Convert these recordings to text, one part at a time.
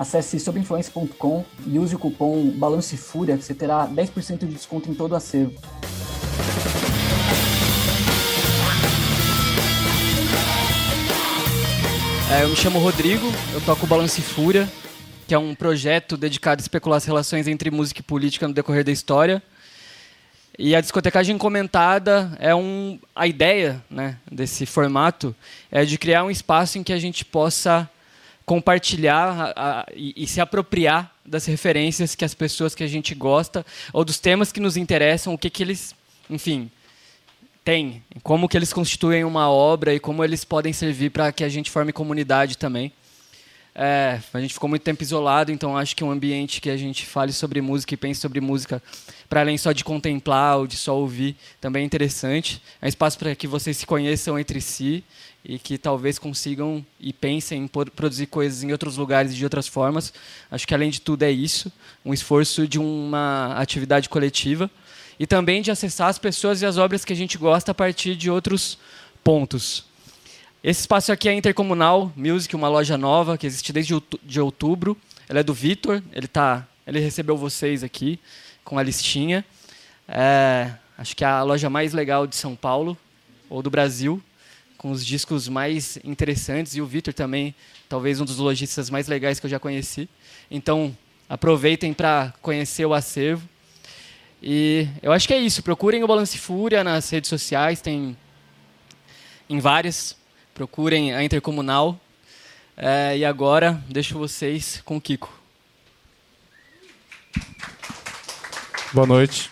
Acesse sobinfluência.com e use o cupom BALANCEFúria que você terá 10% de desconto em todo o acervo. É, eu me chamo Rodrigo, eu toco Balance Fúria, que é um projeto dedicado a especular as relações entre música e política no decorrer da história. E a discotecagem comentada é um, a ideia né, desse formato é de criar um espaço em que a gente possa compartilhar a, a, e, e, se apropriar das referências que as pessoas que a gente gosta ou dos temas que nos interessam, o que, que eles, enfim, têm, como que eles constituem uma obra e como eles podem servir para que a gente forme comunidade também. É, a gente ficou muito tempo isolado, então acho que um ambiente que a gente fale sobre música e pense sobre música, para além só de contemplar ou de só ouvir, também é interessante. É um espaço para que vocês se conheçam entre si e que talvez consigam e pensem em produzir coisas em outros lugares de outras formas. Acho que além de tudo é isso, um esforço de uma atividade coletiva e também de acessar as pessoas e as obras que a gente gosta a partir de outros pontos. Esse espaço aqui é Intercomunal Music, uma loja nova que existe desde de outubro. Ela é do Vitor, ele tá, ele recebeu vocês aqui com a listinha. É, acho que é a loja mais legal de São Paulo ou do Brasil com os discos mais interessantes e o Vitor também, talvez um dos lojistas mais legais que eu já conheci. Então, aproveitem para conhecer o acervo. E eu acho que é isso. Procurem o Balance Fúria nas redes sociais, tem em várias. Procurem a Intercomunal. É, e agora, deixo vocês com o Kiko. Boa noite.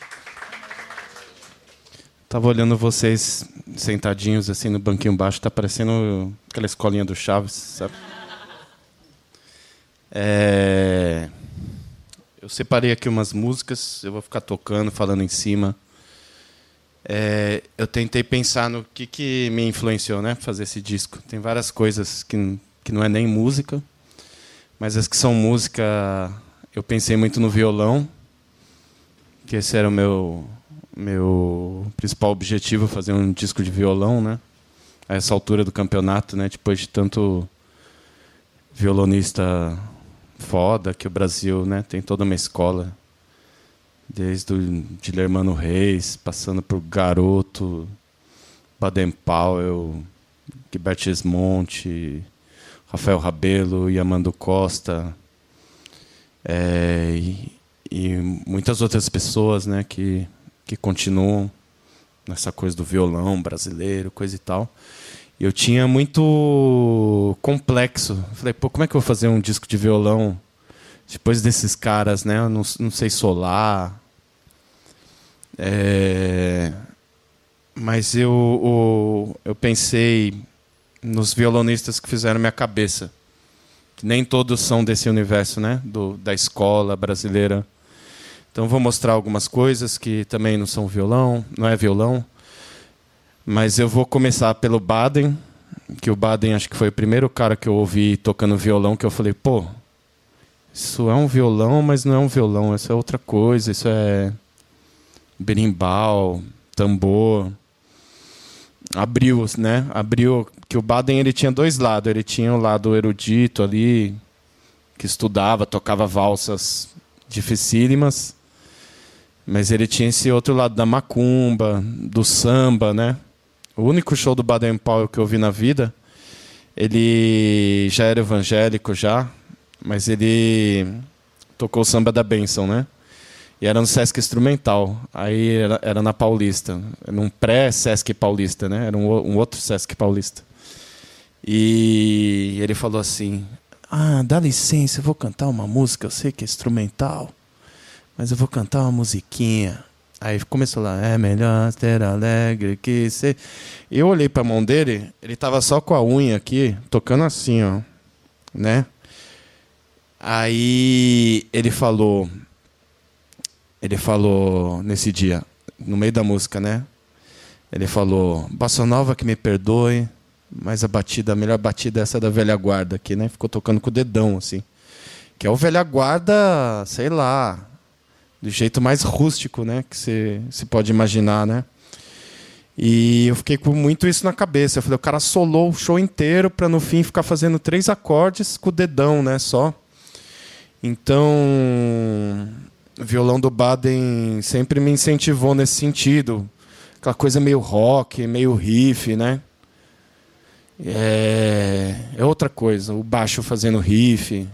Tava olhando vocês sentadinhos assim no banquinho baixo, tá parecendo aquela escolinha do Chaves, sabe? É... Eu separei aqui umas músicas, eu vou ficar tocando, falando em cima. É... Eu tentei pensar no que, que me influenciou, né, fazer esse disco. Tem várias coisas que, que não é nem música, mas as que são música, eu pensei muito no violão, que esse era o meu meu principal objetivo é fazer um disco de violão, né? A essa altura do campeonato, né? Depois de tanto violonista foda que o Brasil, né? Tem toda uma escola, desde o Dilermano Reis, passando por Garoto, Baden Powell, Gilbert Esmonte, Rafael Rabelo, Yamando Costa, é, e, e muitas outras pessoas, né? Que que continuam nessa coisa do violão brasileiro, coisa e tal. E eu tinha muito complexo. Falei, pô, como é que eu vou fazer um disco de violão depois desses caras, né? Eu não, não sei solar. É... Mas eu, eu, eu pensei nos violonistas que fizeram minha cabeça. Que nem todos são desse universo, né? Do, da escola brasileira então vou mostrar algumas coisas que também não são violão, não é violão. Mas eu vou começar pelo Baden, que o Baden acho que foi o primeiro cara que eu ouvi tocando violão que eu falei, pô, isso é um violão, mas não é um violão, isso é outra coisa, isso é berimbau, tambor. Abriu, né? Abriu que o Baden ele tinha dois lados, ele tinha o lado erudito ali que estudava, tocava valsas dificílimas mas ele tinha esse outro lado da macumba, do samba, né? O único show do Baden Powell que eu vi na vida, ele já era evangélico já, mas ele tocou o samba da bênção, né? E era no Sesc Instrumental. Aí era, era na Paulista. Num pré-Sesc Paulista, né? Era um, um, outro Sesc Paulista. E ele falou assim: Ah, dá licença, eu vou cantar uma música, eu sei que é instrumental mas eu vou cantar uma musiquinha. Aí começou lá, é melhor ter alegre que ser. Eu olhei para a mão dele, ele tava só com a unha aqui, tocando assim, ó, né? Aí ele falou: ele falou nesse dia, no meio da música, né? Ele falou: Bossa Nova que me perdoe, mas a batida, a melhor batida é essa da velha guarda aqui, né? Ficou tocando com o dedão, assim. Que é o velha guarda, sei lá, do jeito mais rústico, né? Que você se pode imaginar, né? E eu fiquei com muito isso na cabeça. Eu falei, o cara solou o show inteiro para no fim ficar fazendo três acordes com o dedão, né? Só. Então, o violão do Baden sempre me incentivou nesse sentido. Aquela coisa meio rock, meio riff, né? É, é outra coisa. O baixo fazendo riff,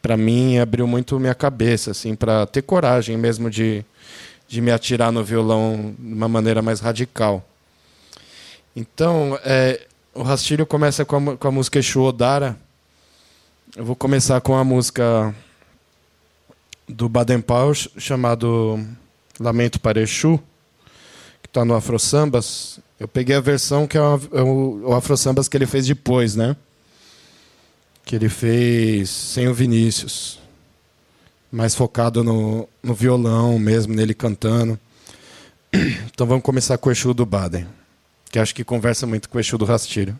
para mim abriu muito minha cabeça, assim, para ter coragem mesmo de de me atirar no violão de uma maneira mais radical. Então, é, o rastilho começa com a, com a música Exu Odara. Eu vou começar com a música do Baden Powell chamado Lamento para Exu, que está no Afro Sambas. Eu peguei a versão que é, uma, é o, o Afro Sambas que ele fez depois, né? Que ele fez sem o Vinícius mais focado no, no violão mesmo, nele cantando. Então vamos começar com o Exu do Baden, que acho que conversa muito com o Exu do Rastilho.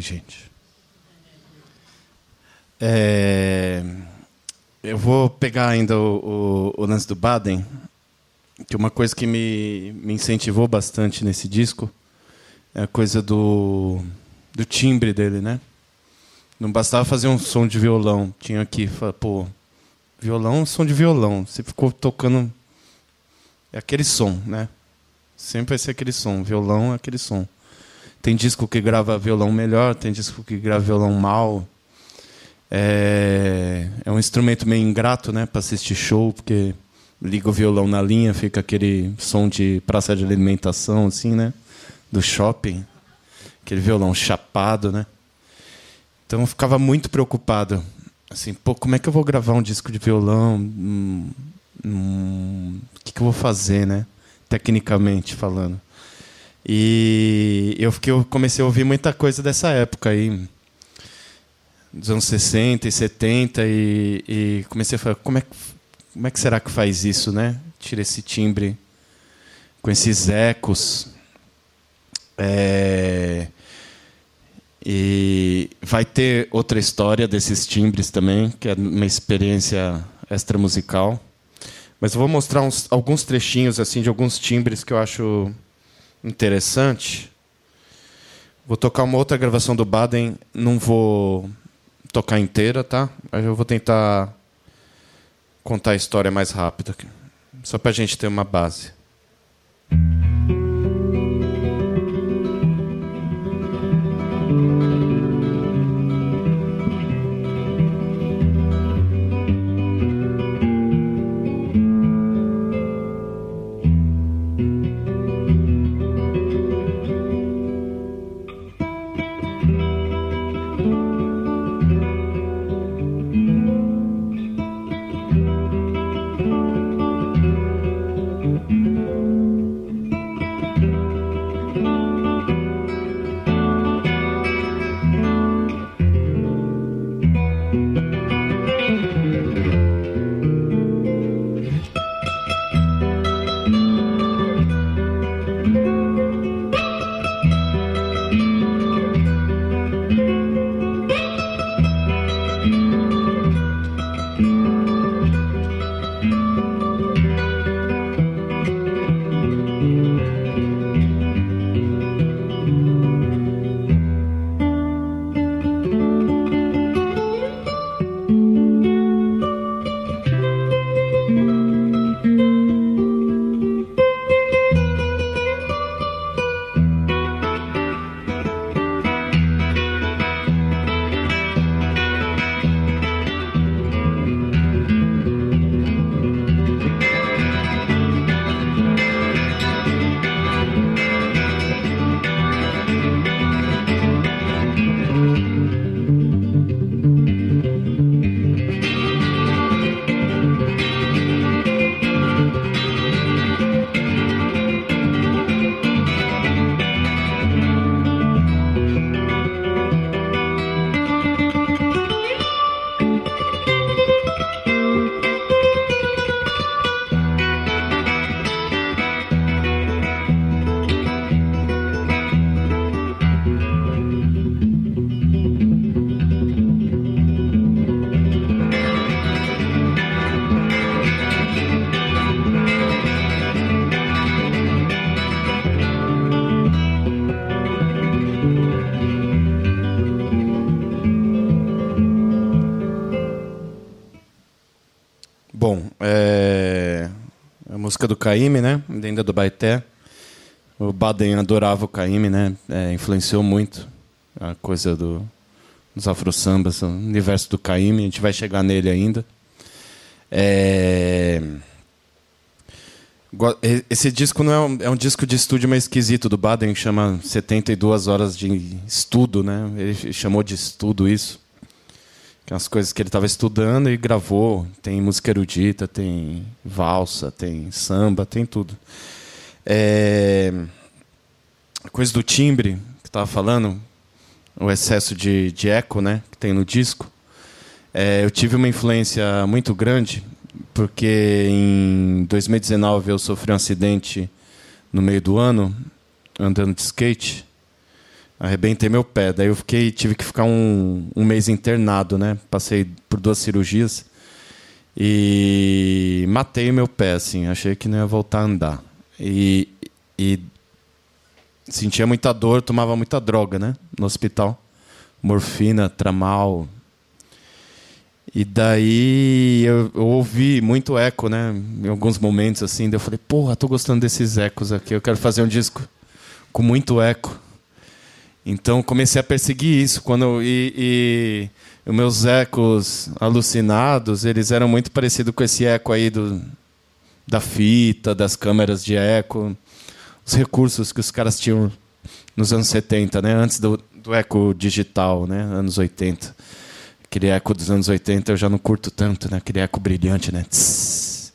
Gente. É, eu vou pegar ainda o, o, o, lance do Baden, que uma coisa que me, me incentivou bastante nesse disco é a coisa do, do timbre dele, né? Não bastava fazer um som de violão, tinha que, pô, violão, som de violão. Você ficou tocando é aquele som, né? Sempre vai ser aquele som, violão é aquele som. Tem disco que grava violão melhor, tem disco que grava violão mal. É, é um instrumento meio ingrato, né, para assistir show, porque liga o violão na linha, fica aquele som de praça de alimentação, assim, né, do shopping, aquele violão chapado, né. Então eu ficava muito preocupado, assim, pô, como é que eu vou gravar um disco de violão? Hum, hum, o que, que eu vou fazer, né, tecnicamente falando? E eu, fiquei, eu comecei a ouvir muita coisa dessa época aí, dos anos 60 e 70, e, e comecei a falar, como é, como é que será que faz isso, né? Tira esse timbre com esses ecos. É, e vai ter outra história desses timbres também, que é uma experiência extra musical. Mas eu vou mostrar uns, alguns trechinhos assim de alguns timbres que eu acho interessante. Vou tocar uma outra gravação do Baden, não vou tocar inteira, tá? Mas eu vou tentar contar a história mais rápida, só para a gente ter uma base. Caíme, né? Ainda do Baeté. O Baden adorava o Caíme, né? É, influenciou muito a coisa do, dos afro-sambas, o universo do Caíme. A gente vai chegar nele ainda. É... Esse disco não é um, é um, disco de estúdio meio esquisito do Baden, que chama 72 horas de estudo, né? Ele chamou de estudo isso. Que é as coisas que ele estava estudando e gravou. Tem música erudita, tem valsa, tem samba, tem tudo. É... Coisa do timbre que estava falando, o excesso de, de eco, né? Que tem no disco. É, eu tive uma influência muito grande porque em 2019 eu sofri um acidente no meio do ano, andando de skate. Arrebentei meu pé. Daí eu fiquei, tive que ficar um, um mês internado, né? Passei por duas cirurgias. E matei meu pé, assim. Achei que não ia voltar a andar. E, e sentia muita dor, tomava muita droga, né? No hospital. Morfina, tramal, e daí eu, eu, ouvi muito eco, né? Em alguns momentos assim, daí eu falei, porra, tô gostando desses ecos aqui, eu quero fazer um disco com muito eco. Então comecei a perseguir isso quando e, e meus ecos alucinados, eles eram muito parecidos com esse eco aí do, da fita, das câmeras de eco, os recursos que os caras tinham nos anos 70, né? Antes do, do eco digital, né? Anos 80. Aquele eco dos anos 80 eu já não curto tanto, né? Aquele eco brilhante, né? Tss,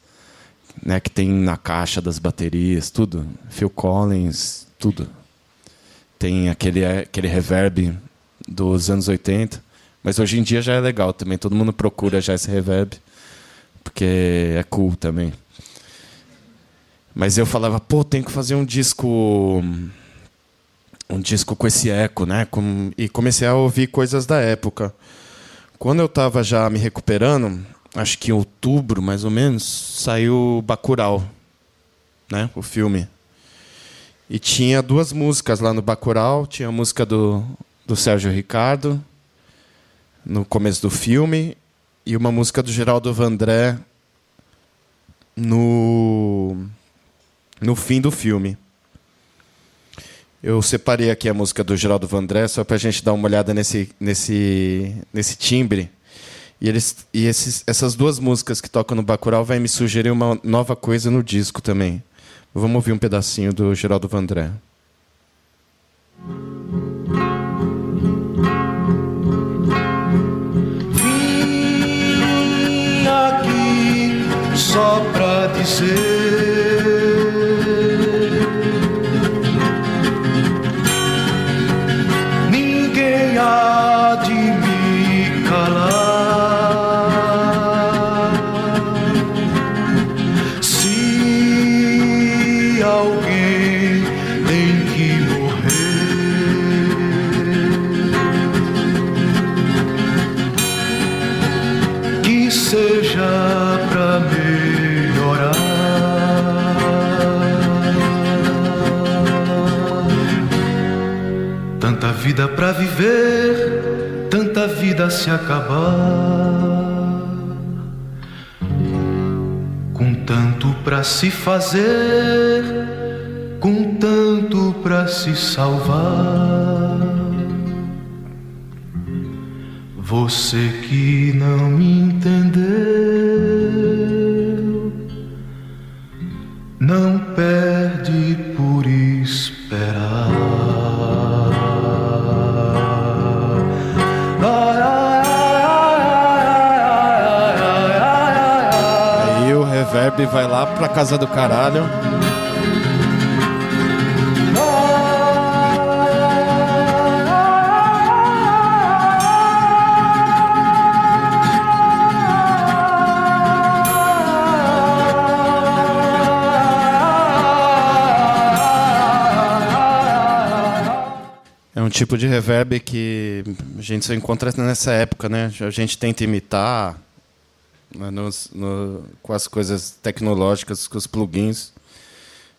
né? Que tem na caixa das baterias, tudo. Phil Collins, tudo. Tem aquele, aquele reverb dos anos 80. Mas hoje em dia já é legal também. Todo mundo procura já esse reverb. Porque é cool também. Mas eu falava, pô, tem que fazer um disco. Um disco com esse eco, né? Com, e comecei a ouvir coisas da época. Quando eu estava já me recuperando, acho que em outubro, mais ou menos, saiu Bacurau, né? O filme. E tinha duas músicas lá no Bacurau. Tinha a música do, do Sérgio Ricardo, no começo do filme, e uma música do Geraldo Vandré no, no fim do filme. Eu separei aqui a música do Geraldo Vandré só para a gente dar uma olhada nesse, nesse, nesse timbre. E, eles, e esses, essas duas músicas que tocam no Bacurau vai me sugerir uma nova coisa no disco também. Vamos ouvir um pedacinho do Geraldo Vandré. Vim aqui só pra dizer para viver, tanta vida se acabar. Com tanto para se fazer, com tanto para se salvar. Você que não me entendeu, não Verb vai lá pra casa do caralho. É um tipo de reverb que a gente só encontra nessa época, né? A gente tenta imitar, nos, no, com as coisas tecnológicas, com os plugins,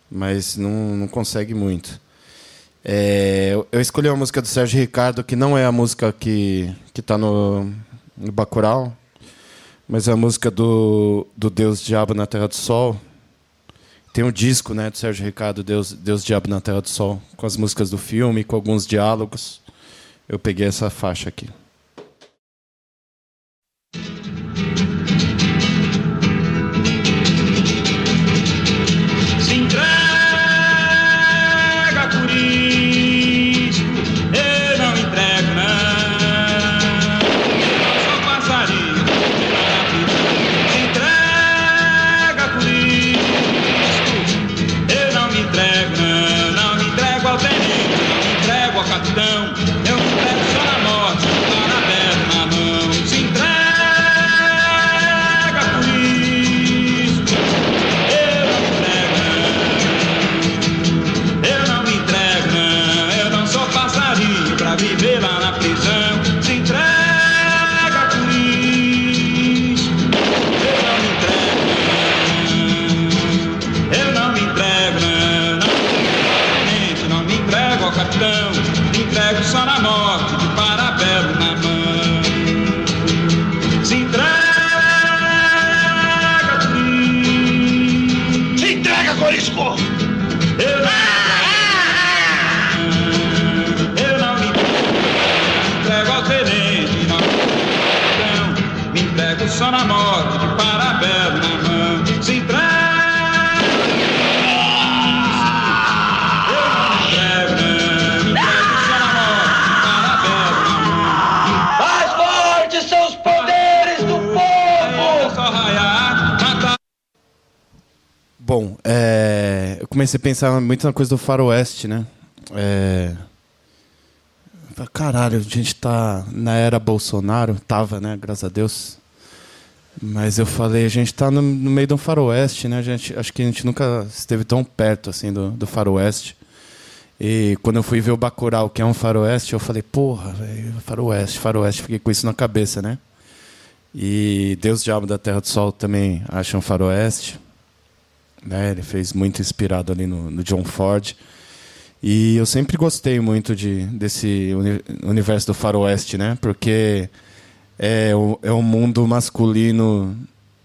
mas não, não consegue muito. É, eu escolhi uma música do Sérgio Ricardo, que não é a música que está no, no Bacurau, mas é a música do, do Deus Diabo na Terra do Sol. tem um disco, né, do Sérgio Ricardo, Deus, Deus Diabo na Terra do Sol, com as músicas do filme, com alguns diálogos. Eu peguei essa faixa aqui. Bom, é, eu comecei a pensar muito na coisa do faroeste, né? É, caralho, a gente tá na era Bolsonaro, tava, né? Graças a Deus. Mas eu falei, a gente tá no, no meio de um faroeste, né? A gente, acho que a gente nunca esteve tão perto assim do, do faroeste. E quando eu fui ver o Bacurau, que é um faroeste, eu falei, porra, véio, faroeste, faroeste. Fiquei com isso na cabeça, né? E Deus Diabo da Terra do Sol também acha um faroeste. Né? Ele fez muito inspirado ali no, no John Ford. E eu sempre gostei muito de, desse uni universo do faroeste, né? Porque é o, é o mundo masculino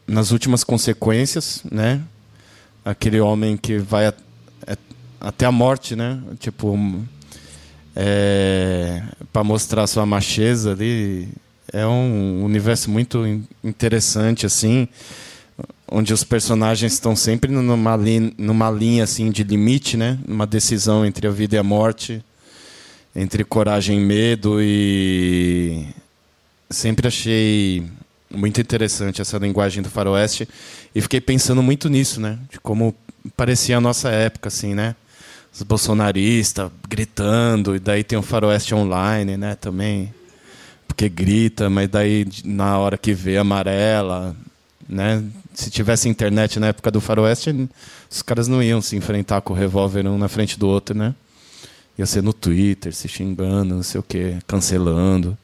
nas últimas consequências, né? Aquele homem que vai a, é, até a morte, né? Tipo, é, para mostrar sua macheza ali. É um universo muito interessante, assim onde os personagens estão sempre numa linha, numa linha assim de limite, né? Uma decisão entre a vida e a morte, entre coragem e medo e sempre achei muito interessante essa linguagem do faroeste e fiquei pensando muito nisso, né? De como parecia a nossa época assim, né? Os bolsonaristas gritando e daí tem o faroeste online, né, também. Porque grita, mas daí na hora que vê amarela, né? Se tivesse internet na época do faroeste, os caras não iam se enfrentar com o revólver um na frente do outro, né? Ia ser no Twitter, se xingando, não sei o quê, cancelando.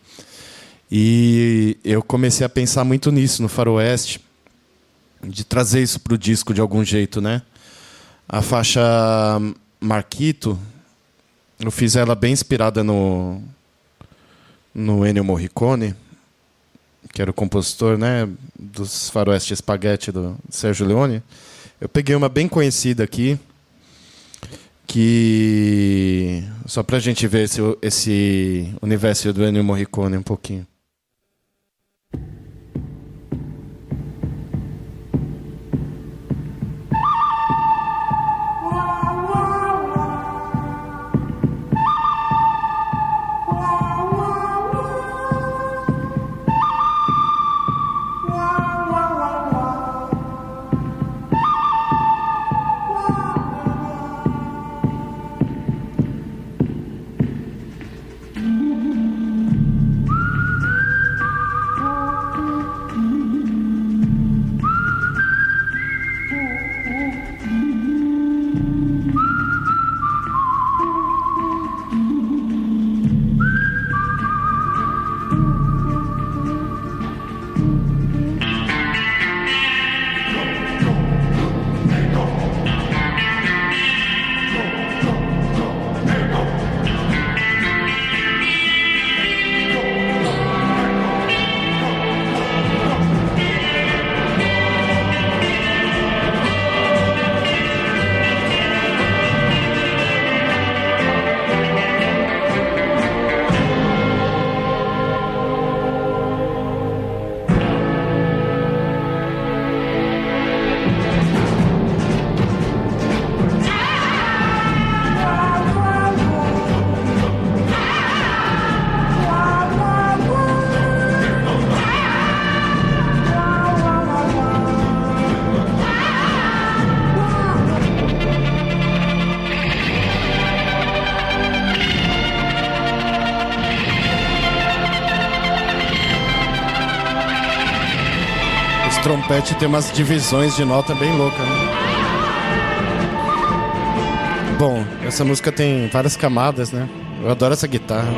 E eu comecei a pensar muito nisso, no faroeste, de trazer isso para o disco de algum jeito, né? A faixa Marquito, eu fiz ela bem inspirada no, no Ennio Morricone, que era o compositor né, dos Faroeste Spaghetti do Sérgio Leone, eu peguei uma bem conhecida aqui, que só para a gente ver esse, esse universo do Ennio Morricone um pouquinho. Tem umas divisões de nota bem louca, né? Bom, essa música tem várias camadas, né? Eu adoro essa guitarra.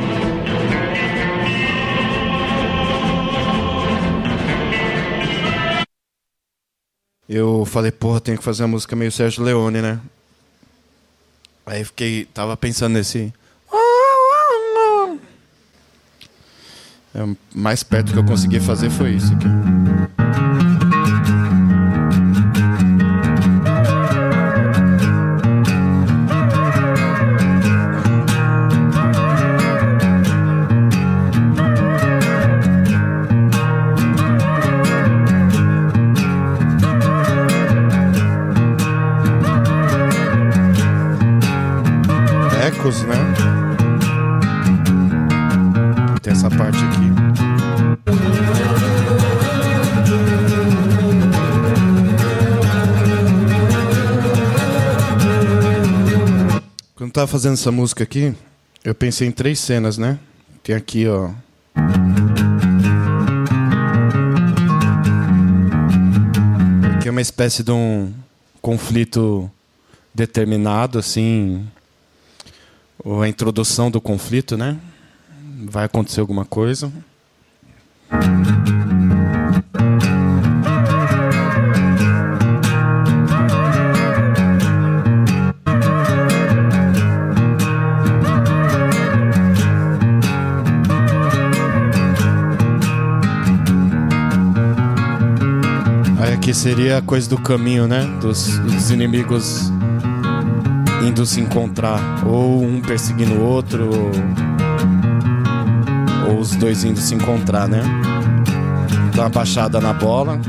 Eu falei, porra, tenho que fazer uma música meio Sérgio Leone, né? Aí fiquei, tava pensando nesse. É, mais perto que eu consegui fazer foi isso aqui. Fazendo essa música aqui, eu pensei em três cenas, né? Tem aqui, ó. Aqui é uma espécie de um conflito determinado, assim, ou a introdução do conflito, né? Vai acontecer alguma coisa. Aqui seria a coisa do caminho, né? Dos, dos inimigos indo se encontrar, ou um perseguindo o outro, ou, os dois indo se encontrar, né? Dá uma baixada na bola.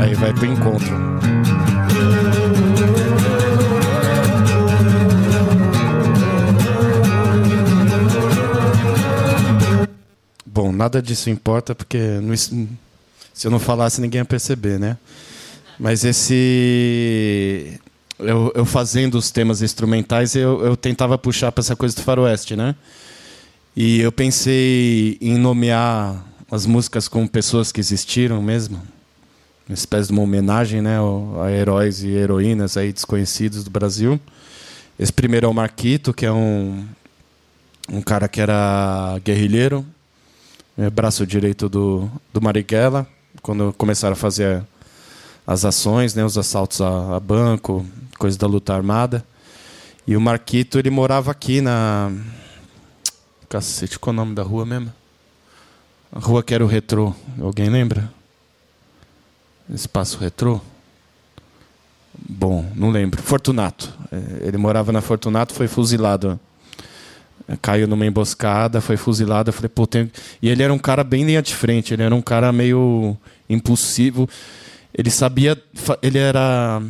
Aí vai pro encontro. Bom, nada disso importa porque se eu não falasse ninguém ia perceber, né? Mas esse. Eu, eu fazendo os temas instrumentais, eu, eu tentava puxar para essa coisa do faroeste, né? E eu pensei em nomear as músicas com pessoas que existiram mesmo. Uma espécie de uma homenagem né, a heróis e heroínas aí desconhecidos do Brasil. Esse primeiro é o Marquito, que é um, um cara que era guerrilheiro, é braço direito do, do Marighella, quando começaram a fazer as ações, né, os assaltos a, a banco, coisa da luta armada. E o Marquito, ele morava aqui na. Cacete, qual é o nome da rua mesmo? A rua que era o retrô. Alguém lembra? Espaço retrô? Bom, não lembro. Fortunato. É, Ele morava na Fortunato, foi fuzilado. Caiu numa emboscada, foi fuzilado. Eu falei, pô, tem... E ele era um cara bem linha de frente, ele era um cara meio impulsivo. Ele sabia. Ele era.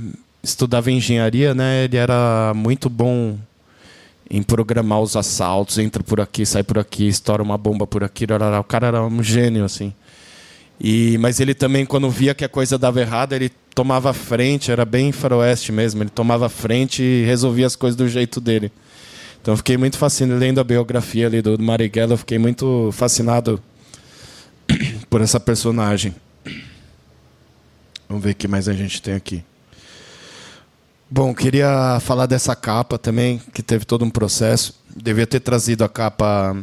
Estudava engenharia, né? Ele era muito bom em programar os assaltos, entra por aqui, sai por aqui, estoura uma bomba por aqui. O cara era um gênio, assim. E, mas ele também, quando via que a coisa dava errado, ele tomava frente, era bem faroeste mesmo. Ele tomava frente e resolvia as coisas do jeito dele. Então fiquei muito fascinado, lendo a biografia ali do Marighella, fiquei muito fascinado por essa personagem. Vamos ver o que mais a gente tem aqui. Bom, queria falar dessa capa também, que teve todo um processo. Devia ter trazido a capa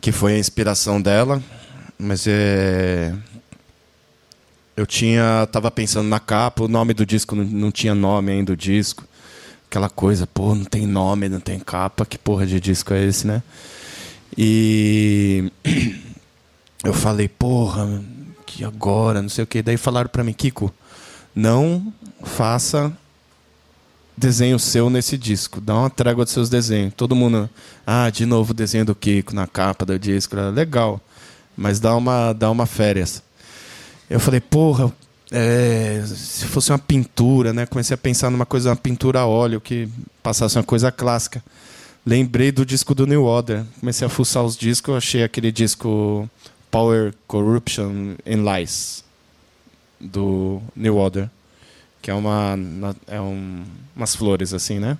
que foi a inspiração dela, mas é eu tinha tava pensando na capa, o nome do disco não, não tinha nome ainda do disco. Aquela coisa, pô, não tem nome, não tem capa, que porra de disco é esse, né? E eu falei, porra, que agora, não sei o que. Daí falaram para mim, Kiko, não faça desenho seu nesse disco. Dá uma trégua dos seus desenhos. Todo mundo, ah, de novo o desenho do Kiko na capa do disco. Legal, mas dá uma, dá uma férias. Eu falei, porra, é, se fosse uma pintura, né? Comecei a pensar numa coisa, uma pintura a óleo que passasse uma coisa clássica. Lembrei do disco do New Order. Comecei a fuçar os discos, achei aquele disco Power, Corruption and Lies do New Order, que é uma é um, umas flores assim, né?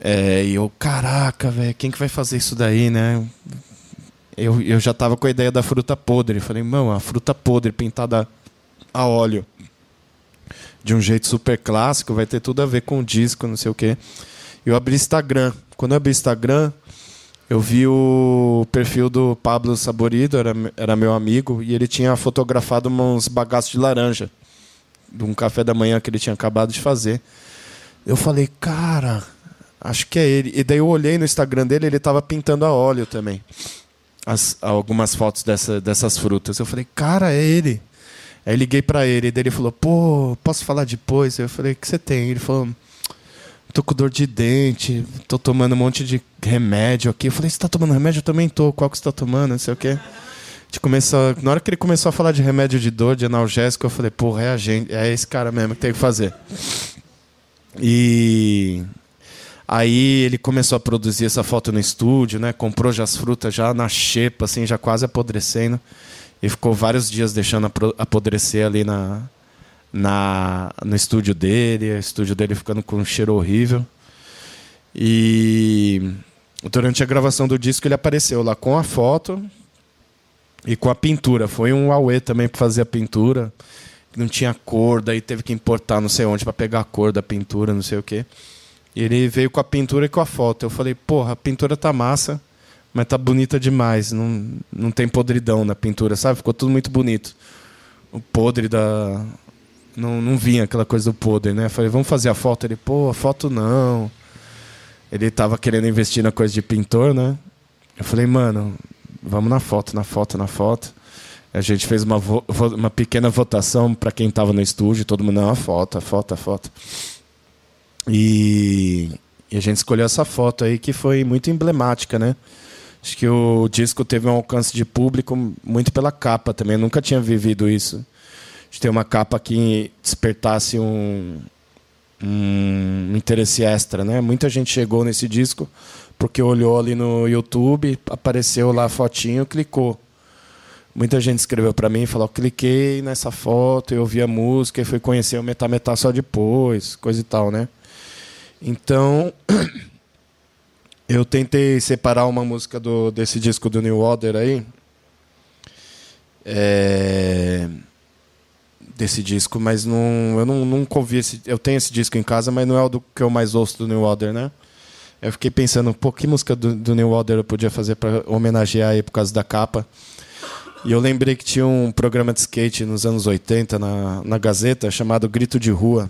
É, e eu, caraca, velho, quem que vai fazer isso daí, né? eu, eu já tava com a ideia da fruta podre. Falei, mano, a fruta podre pintada a óleo de um jeito super clássico, vai ter tudo a ver com o disco, não sei o quê. Eu abri Instagram. Quando eu abri Instagram, eu vi o perfil do Pablo Saborido, era, era meu amigo, e ele tinha fotografado uns bagaços de laranja de um café da manhã que ele tinha acabado de fazer. Eu falei, cara, acho que é ele. E daí eu olhei no Instagram dele, ele estava pintando a óleo também. As, algumas fotos dessa, dessas frutas. Eu falei, cara, é ele. Aí liguei para ele, e ele falou, pô, posso falar depois? Eu falei, o que você tem? Ele falou, tô com dor de dente, tô tomando um monte de remédio aqui. Eu falei, você tá tomando remédio? Eu também tô. Qual que você tá tomando? Não sei o quê. começou, na hora que ele começou a falar de remédio de dor, de analgésico, eu falei, porra, é a gente, é esse cara mesmo que tem que fazer. E aí ele começou a produzir essa foto no estúdio, né? Comprou já as frutas já na xepa, assim, já quase apodrecendo. E ficou vários dias deixando apodrecer ali na, na, no estúdio dele, o estúdio dele ficando com um cheiro horrível. E durante a gravação do disco ele apareceu lá com a foto e com a pintura. Foi um Aue também para fazer a pintura. Não tinha cor, daí teve que importar não sei onde para pegar a cor da pintura, não sei o quê. E ele veio com a pintura e com a foto. Eu falei, porra, a pintura tá massa mas tá bonita demais. Não, não tem podridão na pintura, sabe? Ficou tudo muito bonito. O podre da. Não, não vinha aquela coisa do podre, né? Falei, vamos fazer a foto. Ele, pô, a foto não. Ele tava querendo investir na coisa de pintor, né? Eu falei, mano, vamos na foto, na foto, na foto. A gente fez uma, uma pequena votação para quem estava no estúdio, todo mundo, não, a foto, a foto, a foto. E, e a gente escolheu essa foto aí que foi muito emblemática, né? Acho que o disco teve um alcance de público muito pela capa também. Eu nunca tinha vivido isso. De ter uma capa que despertasse um, um interesse extra, né? Muita gente chegou nesse disco porque olhou ali no YouTube, apareceu lá a fotinho, clicou. Muita gente escreveu para mim e falou: cliquei nessa foto, eu ouvi a música e fui conhecer o Metá Metá só depois, coisa e tal, né? Então, Eu tentei separar uma música do, desse disco do New Order aí. É, desse disco, mas não, eu não, nunca ouvi esse. Eu tenho esse disco em casa, mas não é o do que eu mais ouço do New Order, né? Eu fiquei pensando, pô, que música do, do New Order eu podia fazer para homenagear aí por causa da capa. E eu lembrei que tinha um programa de skate nos anos 80 na, na Gazeta chamado Grito de Rua.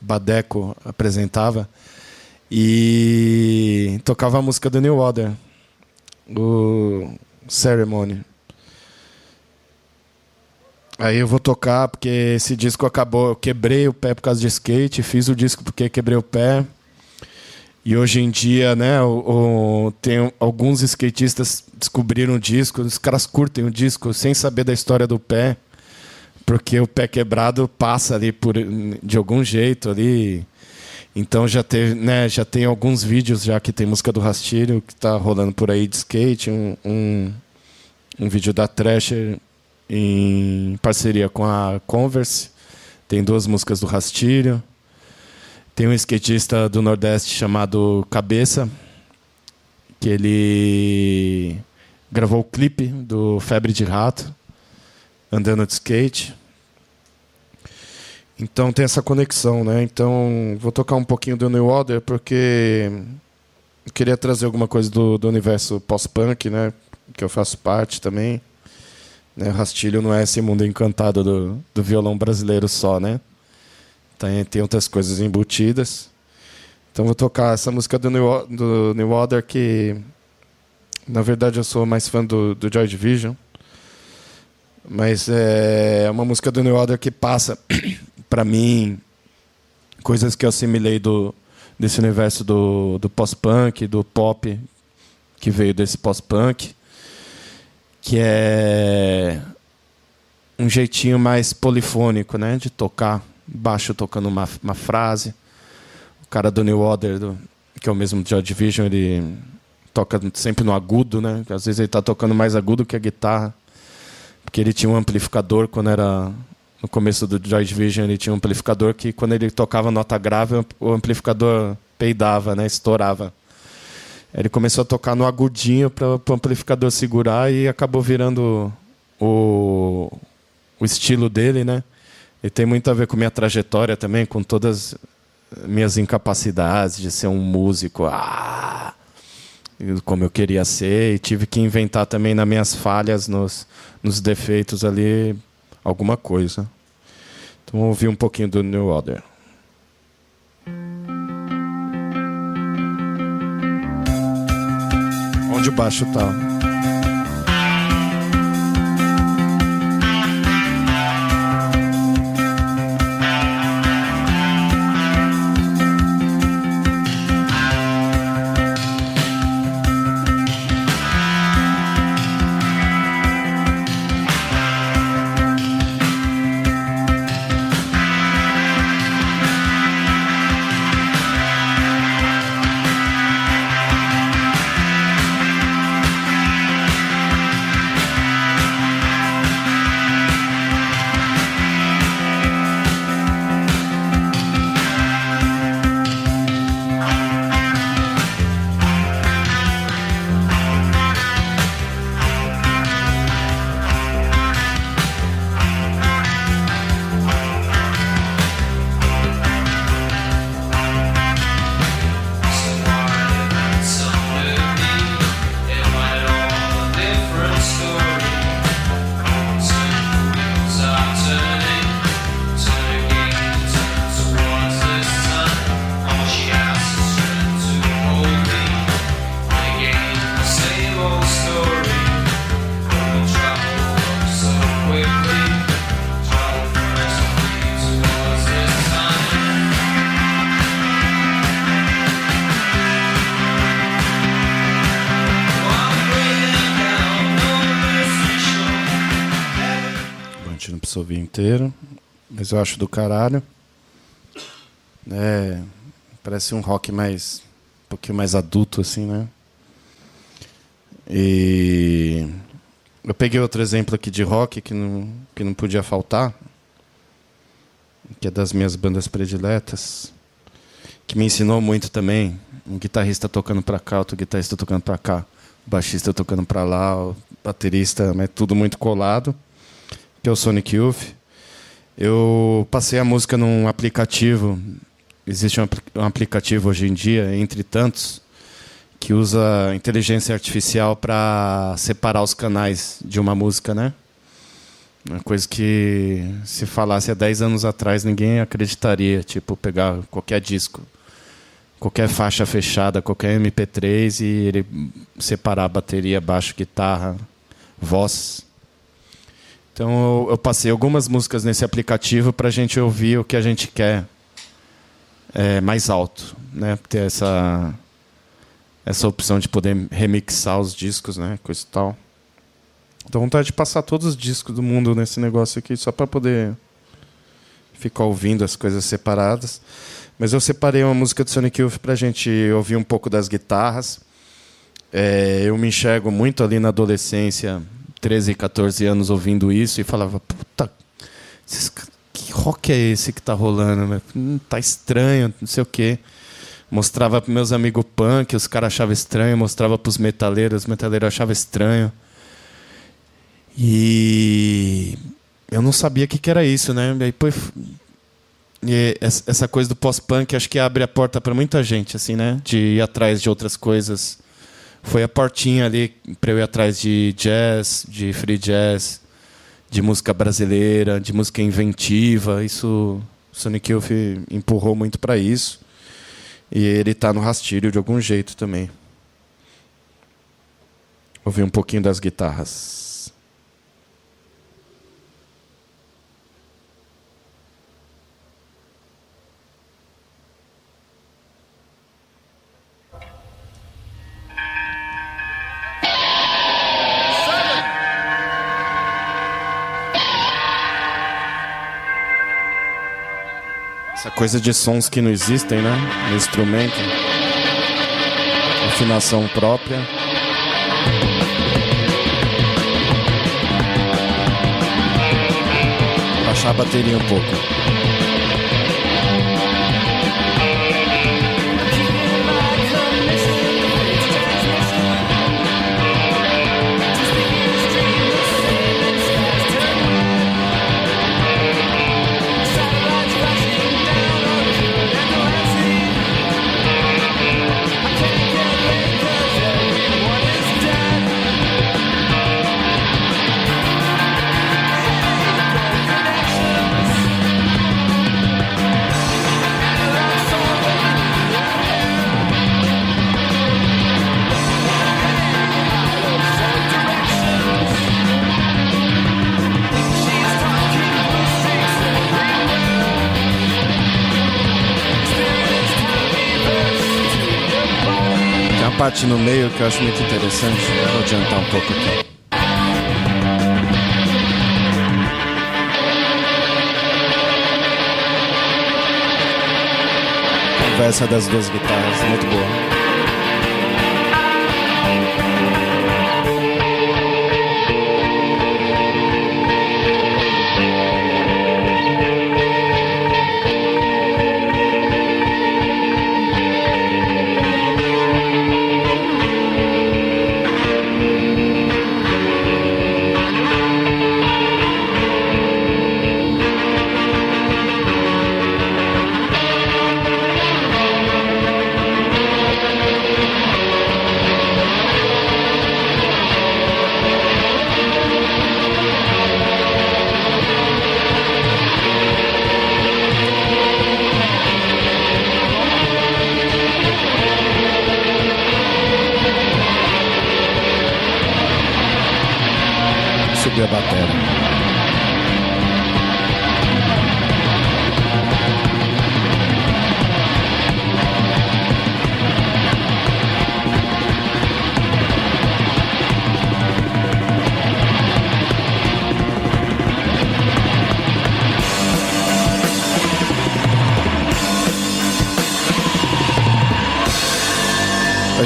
Badeco apresentava. E tocava a música do New Order, o Ceremony. Aí eu vou tocar porque esse disco acabou. Eu quebrei o pé por causa de skate, fiz o disco porque quebrei o pé. E hoje em dia, né, o, o, tem alguns skatistas descobriram o disco, os caras curtem o disco sem saber da história do pé, porque o pé quebrado passa ali por de algum jeito ali. Então já teve, né, já tem alguns vídeos já que tem música do Rastilho que está rolando por aí de skate, um, um, um vídeo da Thrasher em parceria com a Converse. Tem duas músicas do Rastilho. Tem um skatista do Nordeste chamado Cabeça, que ele gravou o clipe do Febre de Rato, andando de skate. Então tem essa conexão, né? Então vou tocar um pouquinho do New Order porque queria trazer alguma coisa do, do universo pós-punk, né? Que eu faço parte também. Né? Rastilho não é esse mundo encantado do, do violão brasileiro só, né? Tem, tem outras coisas embutidas. Então vou tocar essa música do New, do New Order que na verdade eu sou mais fã do, do Joy Division. Mas é uma música do New Order que passa para mim, coisas que eu assimilei do, desse universo do, do pós-punk, do pop, que veio desse pós-punk, que é um jeitinho mais polifônico, né, de tocar, baixo tocando uma, uma frase. O cara do New Order, do, que é o mesmo Joy Division, ele toca sempre no agudo, né? Às vezes ele está tocando mais agudo que a guitarra, porque ele tinha um amplificador quando era no começo do Joy Division ele tinha um amplificador que quando ele tocava nota grave o amplificador peidava, né, estourava. Ele começou a tocar no agudinho para o amplificador segurar e acabou virando o, o estilo dele, né? E tem muito a ver com minha trajetória também, com todas minhas incapacidades de ser um músico, ah, como eu queria ser, e tive que inventar também nas minhas falhas, nos, nos defeitos ali, alguma coisa. Então vamos ouvir um pouquinho do New Order. Onde o baixo tá? Eu acho do caralho. É, parece um rock mais um pouquinho mais adulto assim, né? E eu peguei outro exemplo aqui de rock que não que não podia faltar, que é das minhas bandas prediletas, que me ensinou muito também. Um guitarrista tocando para cá, outro guitarrista tocando para cá, o baixista tocando para lá, o baterista, mas tudo muito colado, que é o Sonic Youth. Eu passei a música num aplicativo. Existe um, um aplicativo hoje em dia, entre tantos, que usa inteligência artificial para separar os canais de uma música, né? Uma coisa que se falasse há 10 anos atrás ninguém acreditaria, tipo pegar qualquer disco, qualquer faixa fechada, qualquer MP3 e ele separar bateria, baixo, guitarra, voz. Então eu, passei algumas músicas nesse aplicativo para a gente ouvir o que a gente quer é, mais alto, né? Ter essa essa opção de poder remixar os discos, né? Coisa e tal. Então vontade de passar todos os discos do mundo nesse negócio aqui só para poder ficar ouvindo as coisas separadas. Mas eu separei uma música do Sonic Youth para a gente ouvir um pouco das guitarras. É, eu me enxergo muito ali na adolescência 13, 14 anos ouvindo isso e falava, puta, que rock é esse que tá rolando? Hum, tá estranho, não sei o quê. Mostrava para meus amigos punk, os caras achavam estranho, mostrava para os metaleiros, os metaleiros achavam estranho. E eu não sabia o que, que era isso, né? E depois e essa coisa do pós-punk acho que abre a porta para muita gente, assim, né? De ir atrás de outras coisas foi a portinha ali para eu ir atrás de jazz, de free jazz, de música brasileira, de música inventiva. Isso Sonic Youth empurrou muito para isso. E ele está no rastilho de algum jeito também. Ouvir um pouquinho das guitarras. Essa coisa de sons que não existem, né? No instrumento. Afinação própria. Baixar a bateria um pouco. Parte no meio que eu acho muito interessante. Vou adiantar um pouco aqui. Conversa das duas guitarras, muito boa.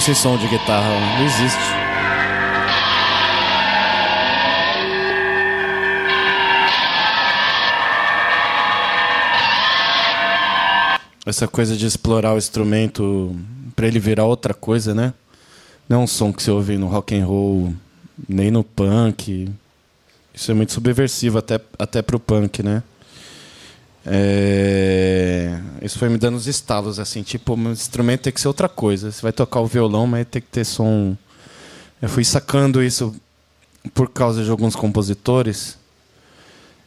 Esse som de guitarra não existe. Essa coisa de explorar o instrumento para ele virar outra coisa, né? Não é um som que você ouve no rock and roll, nem no punk. Isso é muito subversivo até até pro punk, né? É... Isso foi me dando os estalos assim, tipo, o instrumento tem que ser outra coisa. Você vai tocar o violão, mas tem que ter som. Eu fui sacando isso por causa de alguns compositores,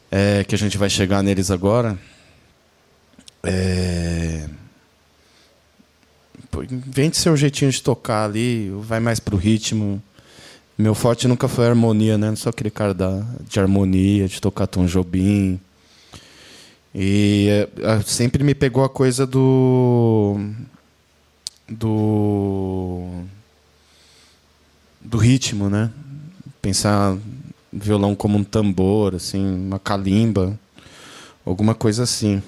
é, que a gente vai chegar neles agora. É... invente seu jeitinho de tocar ali, vai mais pro ritmo. Meu forte nunca foi harmonia, né? Não sou aquele cara da, de harmonia, de tocar Tom Jobim. E é, sempre me pegou a coisa do. do. do ritmo, né? Pensar violão como um tambor, assim, uma calimba, alguma coisa assim.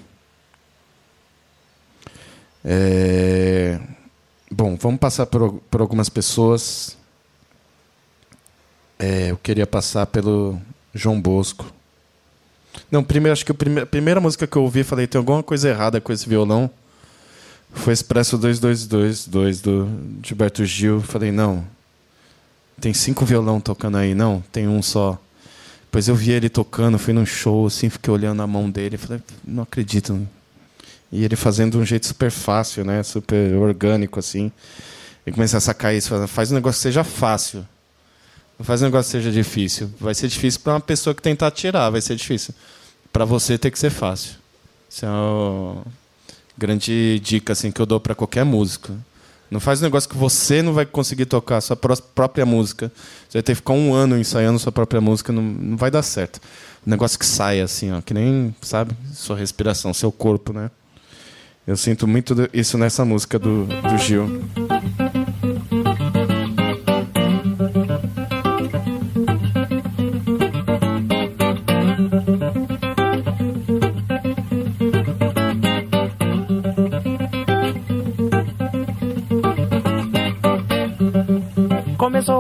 É... Bom, vamos passar por, por algumas pessoas. É, eu queria passar pelo João Bosco. Não, primeiro acho que a primeira, primeira música que eu ouvi, falei, tem alguma coisa errada com esse violão. Foi Expresso 2222 do Gilberto Gil. Falei, não. Tem cinco violão tocando aí, não, tem um só. Depois eu vi ele tocando, fui num show, assim, fiquei olhando a mão dele, falei, não acredito, e ele fazendo de um jeito super fácil, né? Super orgânico, assim. E começar a sacar isso. Faz um negócio que seja fácil. Não faz um negócio que seja difícil. Vai ser difícil para uma pessoa que tentar tirar, vai ser difícil. Para você tem que ser fácil. Isso é uma grande dica assim que eu dou para qualquer músico. Não faz um negócio que você não vai conseguir tocar sua própria música. Você vai ter que ficar um ano ensaiando sua própria música, não, não vai dar certo. Um negócio que sai assim, ó, que nem, sabe, sua respiração, seu corpo, né? Eu sinto muito isso nessa música do, do Gil.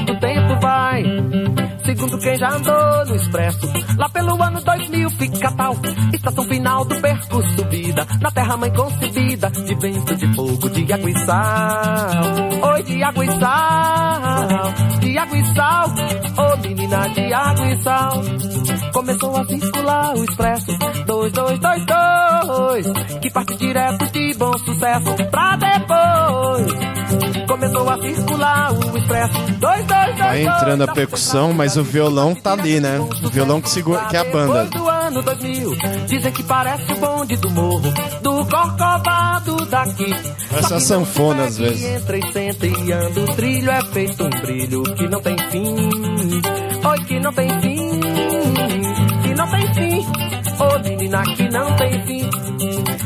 do tempo vai segundo quem já andou no expresso. Lá pelo ano 2000 fica tal, estação final do percurso vida. Na terra mãe concebida, de vento, de fogo, de água e sal. Oi, de água e sal, de água e sal. Ô oh, menina de água e sal. Começou a circular o expresso 2222, que parte direto de bom sucesso pra depois. Começou a circular o expresso 2222. Vai entrando a percussão, mas o violão tá ali, né? O violão que segura, que é a banda. Do ano 2000, dizem que parece o bonde do morro, do corcovado daqui. Essa sanfona, às vezes. Entra e senta e anda, o trilho é feito um brilho que não tem fim. Oi, que não tem fim, que não tem fim. Ô menina, que não tem fim.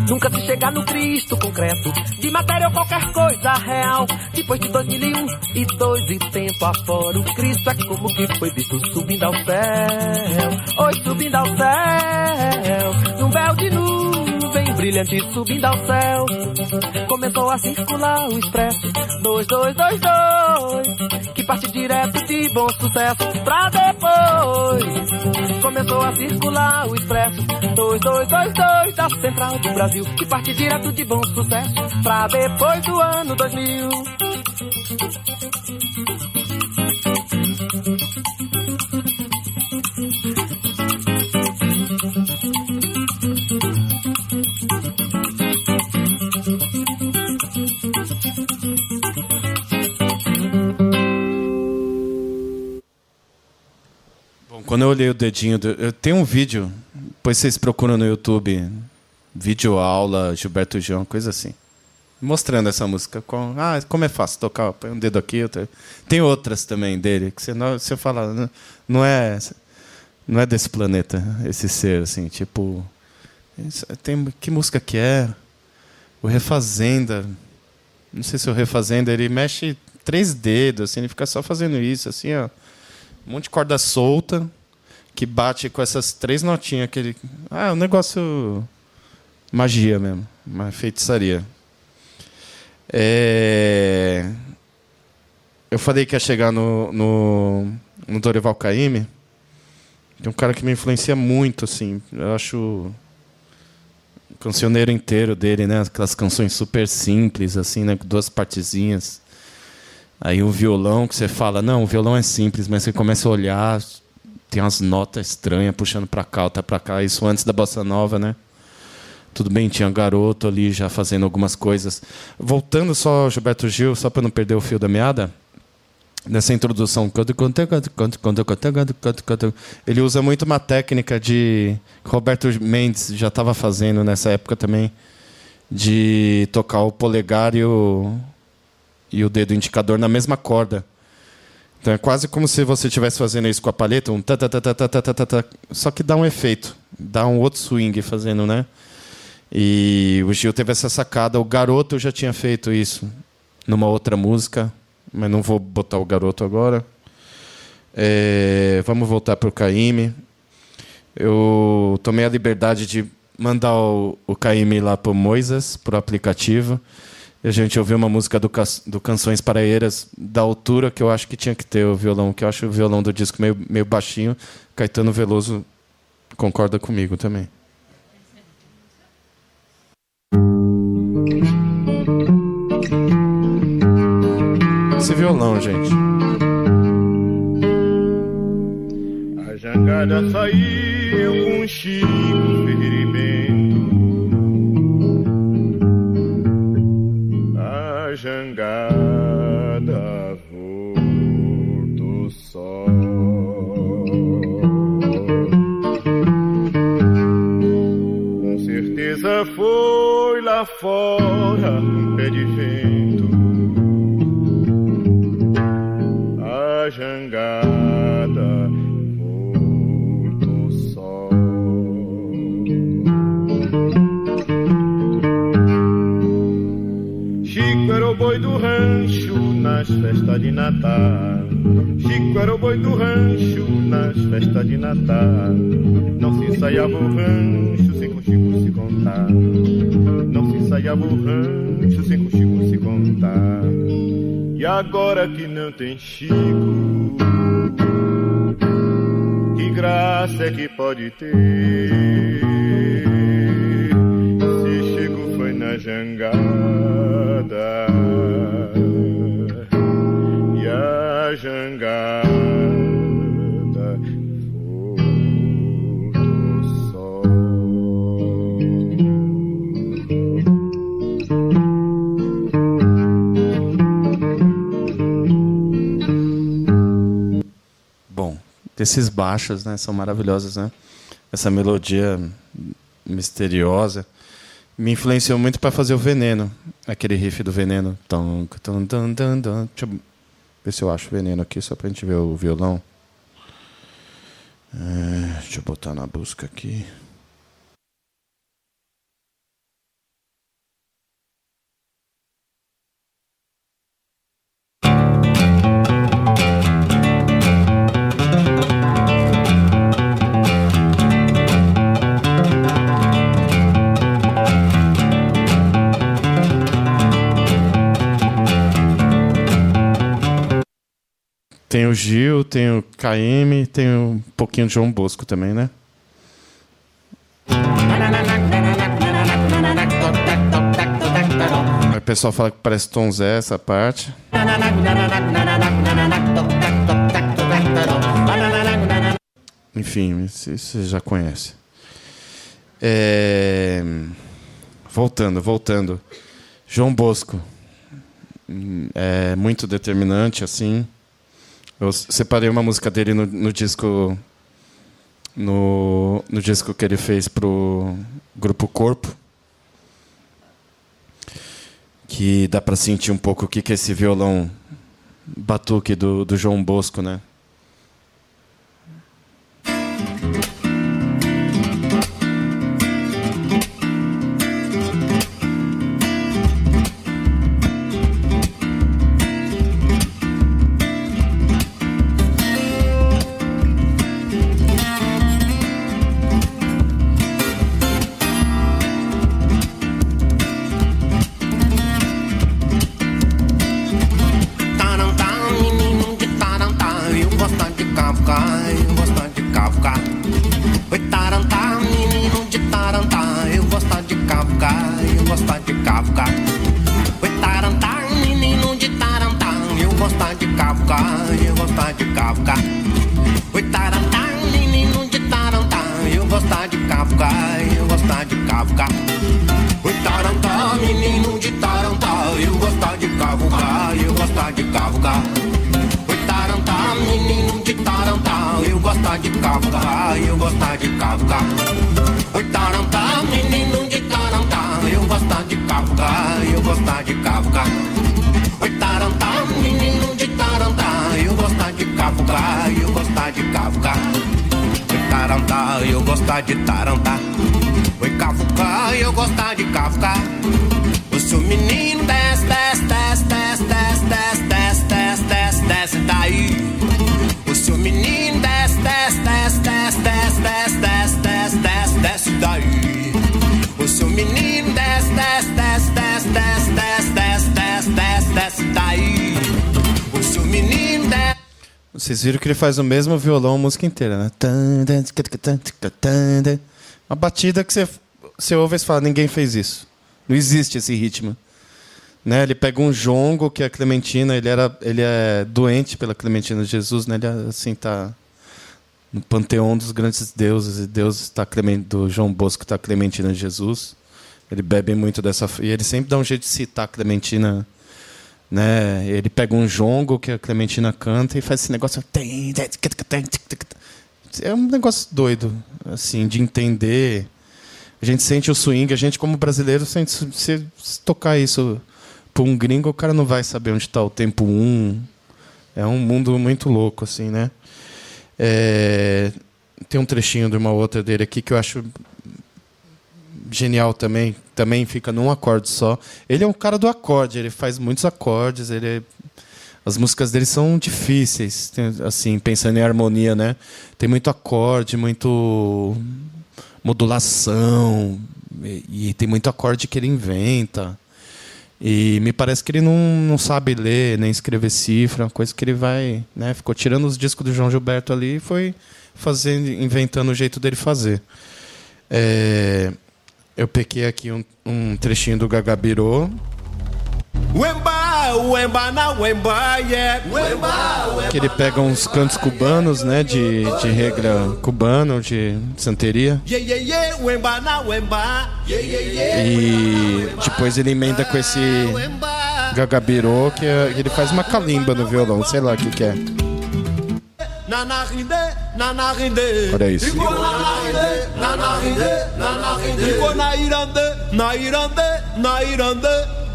Nunca se chegar no Cristo concreto, de matéria ou qualquer coisa real. Depois de 2001 e dois e tempo afora, o Cristo é como que foi visto subindo ao céu. Oi, subindo ao céu, num véu de nuvem brilhante subindo ao céu. Começou a circular o expresso 2222, que parte direto de bom sucesso pra depois. Começou a circular o expresso 2222 da Central do Brasil, que parte direto de bom sucesso pra depois do ano 2000. Quando eu olhei o dedinho, do... eu tenho um vídeo, depois vocês procuram no YouTube, vídeo aula, Gilberto Gil, uma coisa assim. Mostrando essa música. Com... Ah, como é fácil tocar, põe um dedo aqui, outro... Tem outras também dele, que você, você fala, não- não é, não é desse planeta, esse ser, assim, tipo... Tem, que música que é? O Refazenda. Não sei se o Refazenda, ele mexe três dedos, assim, ele fica só fazendo isso, assim, ó um monte de corda solta que bate com essas três notinhas que ele. Ah, é um negócio. magia mesmo. Uma feitiçaria. É... Eu falei que ia chegar no, no, no Dorival Caymmi. Que é um cara que me influencia muito, assim. Eu acho o cancioneiro inteiro dele, né? Aquelas canções super simples, assim, né? Com duas partezinhas. Aí o violão que você fala, não, o violão é simples, mas você começa a olhar, tem umas notas estranhas puxando pra cá, outra pra cá. Isso antes da bossa nova, né? Tudo bem, tinha garoto ali já fazendo algumas coisas. Voltando só ao Gilberto Gil, só para não perder o fio da meada, nessa introdução, ele usa muito uma técnica de Roberto Mendes já estava fazendo nessa época também, de tocar o polegar e o, e o dedo indicador na mesma corda. Então é quase como se você estivesse fazendo isso com a palheta, um ta ta ta ta ta ta ta ta só que dá um efeito, dá um outro swing fazendo, né? E o Gil teve essa sacada, o garoto já tinha feito isso numa outra música, mas não vou botar o garoto agora. É, vamos voltar para o Caíme. Eu tomei a liberdade de mandar o, o Caíme lá para o Moisés, para o aplicativo. A gente ouviu uma música do, do Canções Paraeiras da altura que eu acho que tinha que ter o violão, que eu acho o violão do disco meio, meio baixinho. Caetano Veloso concorda comigo também. Esse violão, gente. A jangada saiu com Chico fora um pé de vento. A jangada voltou só. Chico era o boi do rancho nas festas de Natal. Chico era o boi do rancho nas festas de Natal. Não se ensaiava o rancho sem com Chico se contar. Ensaiava o rancho sem com Chico se contar. E agora que não tem Chico, que graça é que pode ter? Se Chico foi na jangada e a jangada desses baixos, né? São maravilhosos, né? Essa melodia misteriosa me influenciou muito para fazer o Veneno, aquele riff do Veneno. Deixa eu ver se eu acho o Veneno aqui só para a gente ver o violão. É, deixa eu botar na busca aqui. Tem o Gil, tem o KM, tem um pouquinho de João Bosco também, né? O pessoal fala que parece Tom Zé essa parte. Enfim, você já conhece. É... Voltando, voltando. João Bosco. É muito determinante, assim. Eu separei uma música dele no, no disco no, no disco que ele fez pro grupo Corpo que dá para sentir um pouco o que que é esse violão batuque do, do João Bosco, né? Cavucar, eu gosto de cavucar. Oi, Tarantá, menino de Tarantá, eu gosto de cavucar, eu gosto de cavucar. Oi, Tarantá, menino de Tarantá, eu gosto de cavucar, eu gosto de cavucar. Oi, Tarantá, menino de Tarantá, eu gosto de cavucar, eu gosto de cavucar. Oi, Tarantá, menino de Tarantá, eu gosto de cavucar, eu gosto de cavucar. Oi, Tarantá, cavucar, eu gosto de cavucar. Oi, Tarantá, eu gosto de Tarantá. Oi, cavucar, eu gosto de cavucar. O seu menino desce, desce, desce, desce, desce, desce, desce, desce, desce, desce daí. O seu menino desce, desce, desce, desce, desce, desce, desce, desce, desce, desce daí. O seu menino desce, desce, desce, desce, desce, desce, desce, desce, desce, desce daí. O seu menino desce. Vocês viram que ele faz o mesmo violão a música inteira, né? Uma batida que você, você ouve e fala, ninguém fez isso. Não existe esse ritmo. Né? Ele pega um jongo, que é a Clementina, ele, era, ele é doente pela Clementina de Jesus, né? ele assim tá no panteão dos grandes deuses, e Deus está do João Bosco está Clementina de Jesus. Ele bebe muito dessa e ele sempre dá um jeito de citar Clementina né? Ele pega um jongo que a Clementina canta e faz esse negócio. É um negócio doido, assim, de entender. A gente sente o swing, a gente como brasileiro sente se, tocar isso para um gringo, o cara não vai saber onde está o tempo 1. Um. É um mundo muito louco, assim, né? É, tem um trechinho de uma outra dele aqui que eu acho genial também. Também fica num acorde só. Ele é um cara do acorde, ele faz muitos acordes, ele é... as músicas dele são difíceis, assim, pensando em harmonia, né? Tem muito acorde, muito modulação e, e tem muito acorde que ele inventa. E me parece que ele não, não sabe ler nem escrever cifra, uma coisa que ele vai, né? Ficou tirando os discos do João Gilberto ali e foi fazendo, inventando o jeito dele fazer. É, eu peguei aqui um, um trechinho do Gagabirô. Wemba, wemba na wemba, yeah. Wemba, wemba. Que ele pega uns cantos cubanos, né? De, de regra cubana, de santeria. Yeah, yeah, yeah, wemba na wemba. Yeah, yeah, yeah. E depois ele emenda com esse Gagabirô, que é- ele faz uma calimba no violão, sei lá o que, que é. Na nanarinde Orayı sil. nanarinde nanarinde nanarinde iko nairande nairande nairande.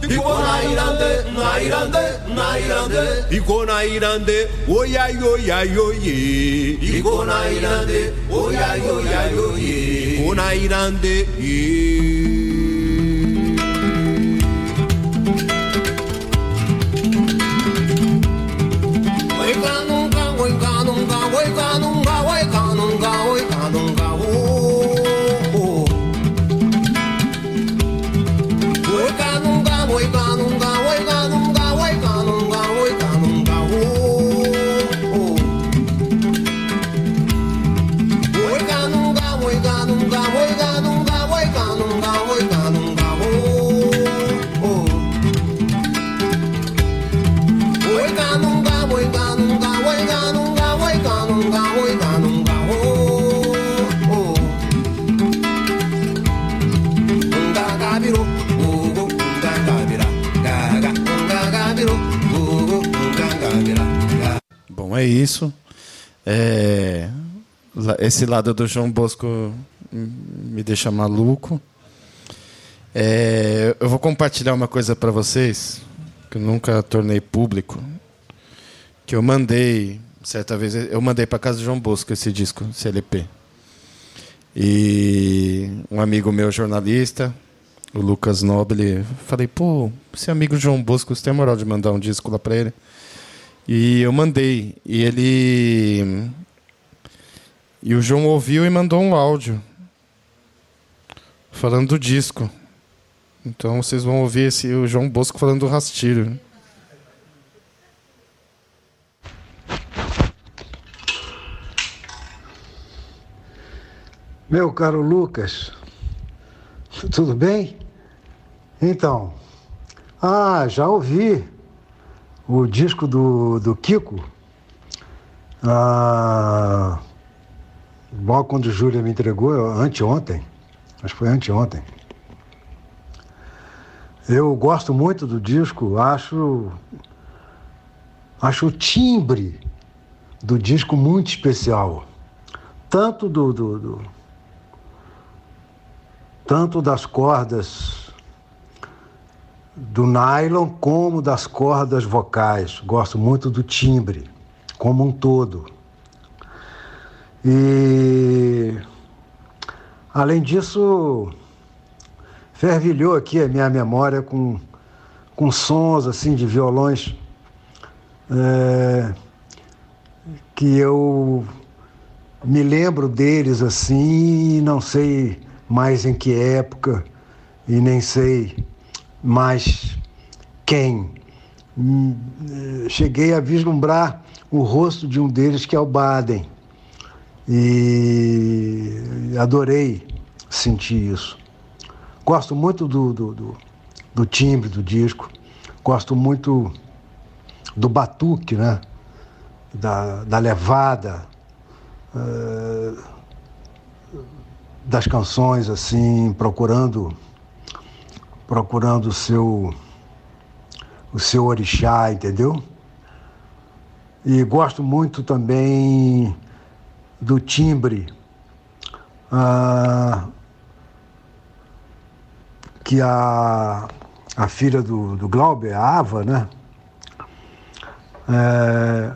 Iko nairande nairande nairande. Iko nairande oya yo ya yo ye iko nairande oya yo ya yo ye Na irande, ye. Yeah. Bom, é isso. É, esse lado do João Bosco me deixa maluco. É, eu vou compartilhar uma coisa para vocês que eu nunca tornei público, que eu mandei certa vez, eu mandei para casa do João Bosco esse disco, esse LP. E um amigo meu jornalista, o Lucas Noble, falei, pô, esse amigo João Bosco, você tem moral de mandar um disco lá para ele? E eu mandei. E ele. E o João ouviu e mandou um áudio. Falando do disco. Então vocês vão ouvir esse, o João Bosco falando do rastilho. Meu caro Lucas, tudo bem? Então, ah, já ouvi o disco do, do Kiko. Ah, logo quando Júlia me entregou, anteontem, acho que foi anteontem. Eu gosto muito do disco, acho, acho o timbre do disco muito especial. Tanto do, do, do tanto das cordas do nylon como das cordas vocais. Gosto muito do timbre, como um todo. E, além disso, fervilhou aqui a minha memória com, com sons assim de violões é, que eu me lembro deles assim não sei mais em que época e nem sei mais quem. Hum, eh, Cheguei a vislumbrar o rosto de um deles, que é o Baden, e adorei sentir isso. Gosto muito do, do, do, do timbre do disco, gosto muito do batuque, né? da, da levada. eh, das canções assim procurando procurando o seu o seu orixá entendeu e gosto muito também do timbre ah, que a a filha do, do Glauber, a Ava, né? É,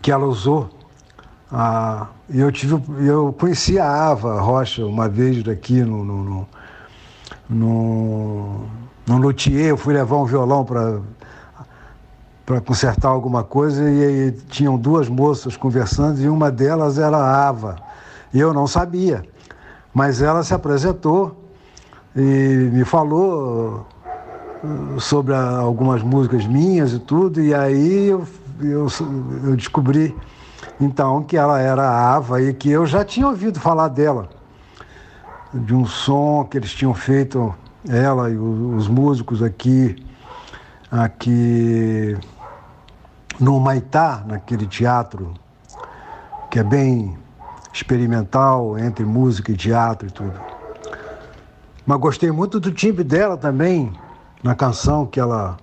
que ela usou ah, eu tive, eu conheci a Ava Rocha uma vez daqui no no, no, no, no luthier, eu fui levar um violão para para consertar alguma coisa e, aí tinham duas moças conversando e uma delas era a Ava. E eu não sabia, mas ela se apresentou e me falou uh, sobre a- algumas músicas minhas e tudo, e aí eu, eu, eu descobri então que ela era a Ava e que eu já tinha ouvido falar dela, de um som que eles tinham feito, ela e os músicos aqui, aqui no Maitá, naquele teatro que é bem experimental entre música e teatro e tudo. Mas gostei muito do timbre dela também, na canção que ela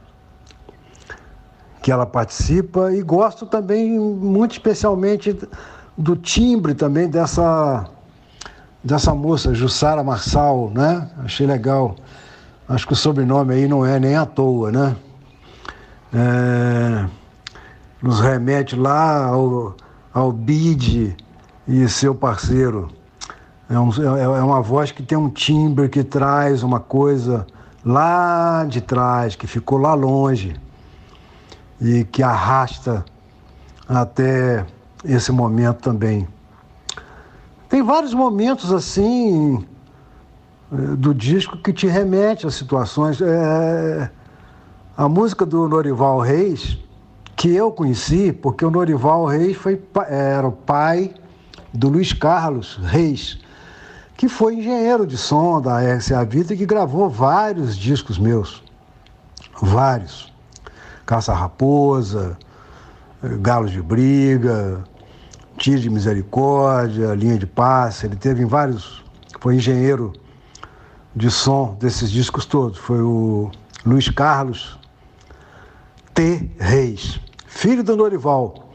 que ela participa e gosto também muito especialmente do timbre também dessa dessa moça Jussara Marçal, né? Achei legal. Acho que o sobrenome aí não é nem à toa, né? É, nos remete lá ao, ao Bide e seu parceiro. É, um, é, é uma voz que tem um timbre que traz uma coisa lá de trás, que ficou lá longe e que arrasta até esse momento também. Tem vários momentos assim eh, do disco que te remete a situações. É, a música do Norival Reis, que eu conheci, porque o Norival Reis foi, era o pai do Luiz Carlos Reis, que foi engenheiro de som da RCA Vida e que gravou vários discos meus. Vários. Caça Raposa, Galos de Briga, Tiro de Misericórdia, Linha de Passe. Ele teve em vários. Foi engenheiro de som desses discos todos. Foi o Luiz Carlos T. Reis, filho do Norival.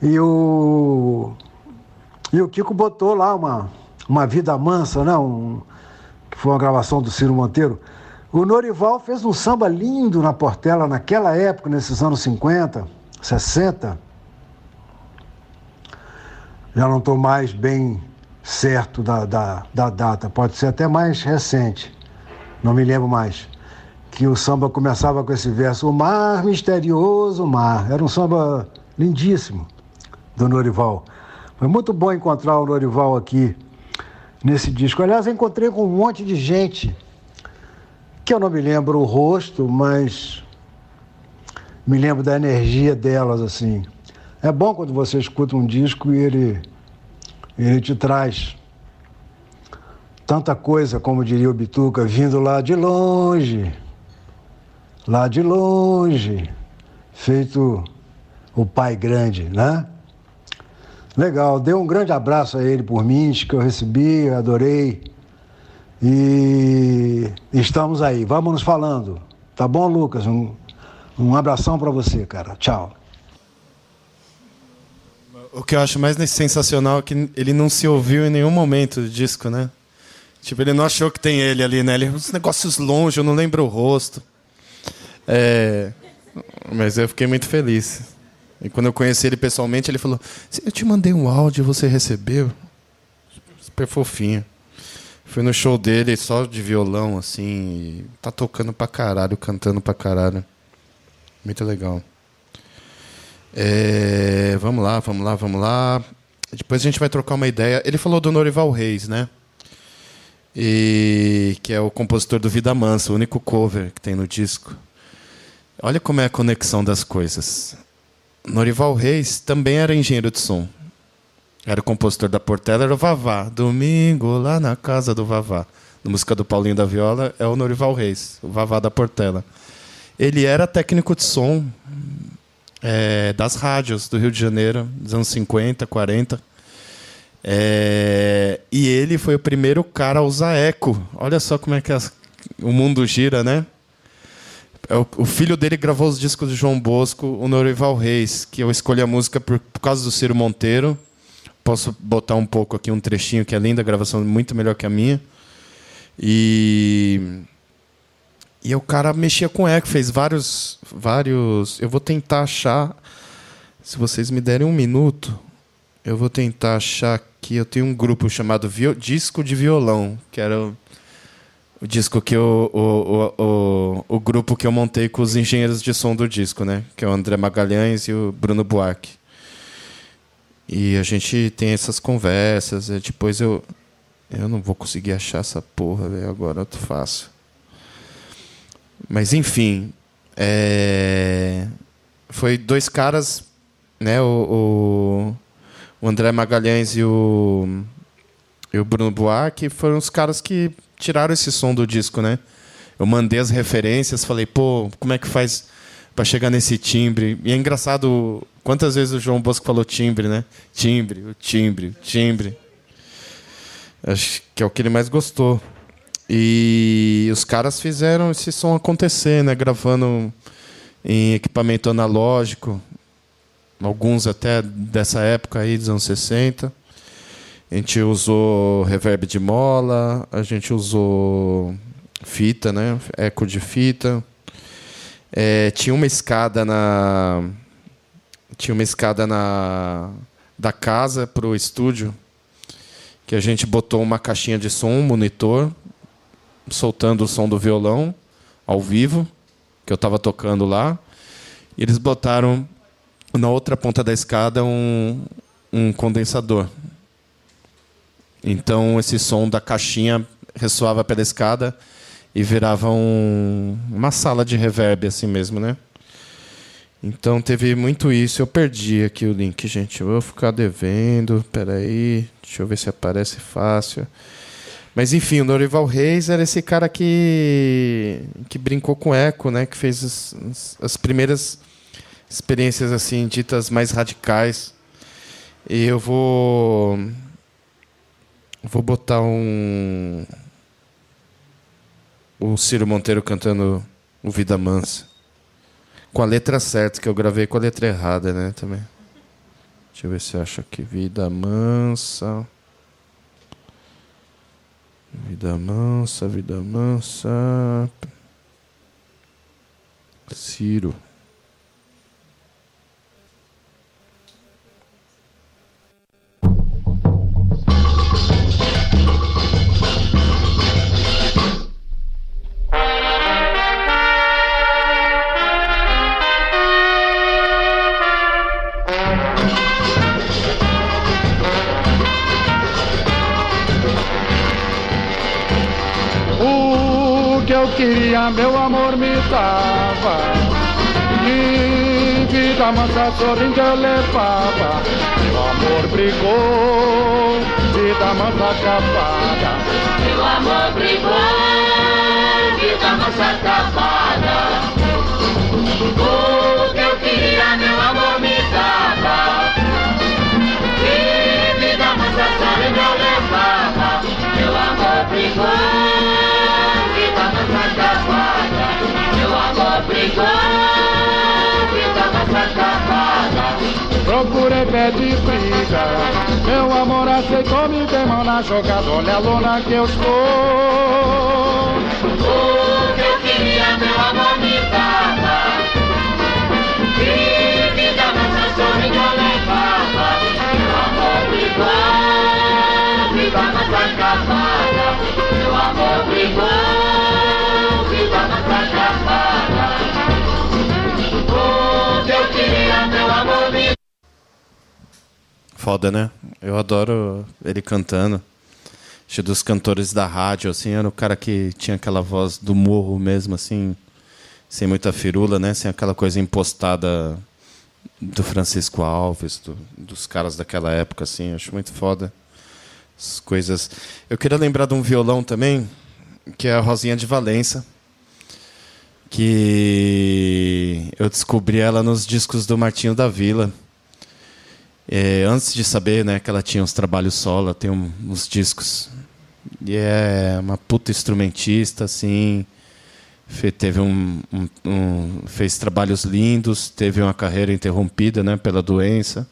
E o, e o Kiko botou lá uma, uma Vida Mansa, né? Um, que foi uma gravação do Ciro Monteiro. O Norival fez um samba lindo na Portela naquela época, nesses anos 50, 60. Já não estou mais bem certo da, da, da data, pode ser até mais recente, não me lembro mais. Que o samba começava com esse verso: O mar misterioso, mar. Era um samba lindíssimo do Norival. Foi muito bom encontrar o Norival aqui nesse disco. Aliás, encontrei com um monte de gente que eu não me lembro o rosto, mas me lembro da energia delas, assim. É bom quando você escuta um disco e ele, ele te traz tanta coisa, como diria o Bituca, vindo lá de longe, lá de longe, feito o pai grande, né? Legal, dei um grande abraço a ele por mim, que eu recebi, adorei. E estamos aí, vamos nos falando. Tá bom, Lucas? Um, um abração para você, cara. Tchau. O que eu acho mais sensacional é que ele não se ouviu em nenhum momento do disco, né? Tipo, ele não achou que tem ele ali, né? Ele, uns negócios longe, eu não lembro o rosto. É... Mas eu fiquei muito feliz. E quando eu conheci ele pessoalmente, ele falou: Eu te mandei um áudio, você recebeu? Super fofinho. Fui no show dele só de violão, assim. tá tocando pra caralho, cantando pra caralho. Muito legal. É, vamos lá, vamos lá, vamos lá. Depois a gente vai trocar uma ideia. Ele falou do Norival Reis, né? E que é o compositor do Vida Mansa, o único cover que tem no disco. Olha como é a conexão das coisas. Norival Reis também era engenheiro de som. Era o compositor da Portela, era o Vavá. Domingo lá na casa do Vavá. Na música do Paulinho da Viola é o Norival Reis, o Vavá da Portela. Ele era técnico de som é, das rádios do Rio de Janeiro, dos anos 50, 40. É, e ele foi o primeiro cara a usar eco. Olha só como é que as, o mundo gira, né? É o, o, filho dele gravou os discos de João Bosco, o Norival Reis, que eu escolhi a música por, por, causa do Ciro Monteiro. Posso botar um pouco aqui, um trechinho que é linda, a gravação é muito melhor que a minha. E. E o cara mexia com eco, fez vários. vários. Eu vou tentar achar. Se vocês me derem um minuto, eu vou tentar achar aqui. Eu tenho um grupo chamado Disco de Violão, que era o, o disco que eu, o, o, o, o, grupo que eu montei com os engenheiros de som do disco, né? Que é o André Magalhães e o Bruno Buarque. E a gente tem essas conversas. Depois eu. Eu não vou conseguir achar essa porra, velho. Agora eu faço. Mas enfim. É... Foi dois caras, né? O, o, o André Magalhães e o, e o Bruno Buarque foram os caras que tiraram esse som do disco, né? Eu mandei as referências, falei, pô, como é que faz para chegar nesse timbre? E é engraçado quantas vezes o João Bosco falou timbre, né? Timbre, o timbre, o timbre. Acho que é o que ele mais gostou. E os caras fizeram esse som acontecer, né? Gravando em equipamento analógico, alguns até dessa época aí, dos anos 60. A gente usou reverb de mola, a gente usou fita, né? Eco de fita. É, tinha uma escada na tinha uma escada na da casa para o estúdio que a gente botou uma caixinha de som, um monitor, soltando o som do violão ao vivo que eu estava tocando lá. E eles botaram na outra ponta da escada um, um condensador. Então esse som da caixinha ressoava pela escada e virava um, uma sala de reverb assim mesmo, né? Então teve muito isso. Eu perdi aqui o link, gente. Eu vou ficar devendo. Peraí. Deixa eu ver se aparece fácil. Mas enfim, o Norival Reis era esse cara que, que brincou com eco, né? Que fez as, as primeiras experiências assim ditas mais radicais. E eu vou vou botar um o Ciro Monteiro cantando o Vida Mansa. Com a letra certa, que eu gravei com a letra errada, né, também. Deixa eu ver se eu acho aqui. Vida Mansa. Vida mansa, vida mansa. Ciro. Meu amor me dava. De vida mansa, sorrindo eu levava. Meu amor brigou, vida mansa acabada. Meu amor brigou, vida mansa acabada. O que eu queria, meu amor me dava. De vida mansa, sorrindo eu levava. Meu amor brigou. Procurei pé de briga, meu amor aceitou, me mão na jogada. Olha a lona que eu estou. O que eu queria, meu amor me dava. E vida mansa, sorrindo eu. Meu amor brigou, vida mansa acabada. Meu amor brigou, vida mansa acabada. O Foda, né? Eu adoro ele cantando. Acho dos cantores da rádio, assim, era o cara que tinha aquela voz do morro mesmo, assim, sem muita firula, né? Sem aquela coisa impostada do Francisco Alves, do- dos caras daquela época, assim. Acho muito foda. As coisas. Eu queria lembrar de um violão também, que é a Rosinha de Valença, que eu descobri ela nos discos do Martinho da Vila. É, antes de saber né, que ela tinha uns trabalhos solo, tem um- uns discos. E é uma puta instrumentista, assim. Fe- teve um, um- um- fez trabalhos lindos, teve uma carreira interrompida né, pela doença.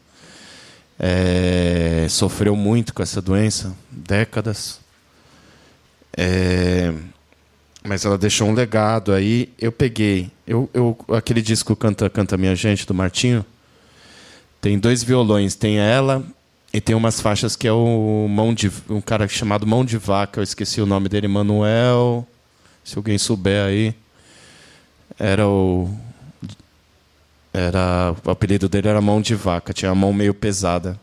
É, sofreu muito com essa doença, décadas. É, mas ela deixou um legado aí. Eu peguei. Eu, eu, aquele disco Canta, Canta Minha Gente, do Martinho. Tem dois violões, tem ela e tem umas faixas que é o mão de um cara chamado Mão de Vaca, eu esqueci o nome dele, Manuel. Se alguém souber aí, era o era o apelido dele era Mão de Vaca, tinha a mão meio pesada.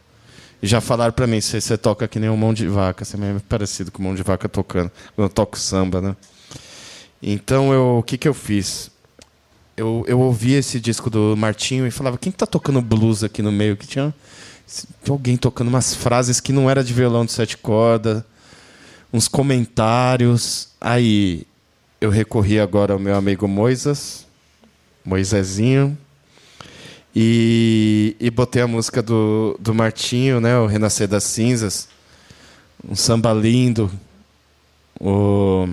E já falaram pra mim, você toca que nem um mão de vaca, você é meio parecido com mão de vaca tocando, eu toco samba, né? Então eu, o que que eu fiz? eu, eu ouvia esse disco do Martinho e falava, quem que tá tocando blues aqui no meio? Que tinha alguém tocando umas frases que não era de violão de sete cordas, uns comentários. Aí eu recorri agora ao meu amigo Moisés, Moisésinho, e, e botei a música do, do Martinho, né, o Renascer das Cinzas, um samba lindo. O...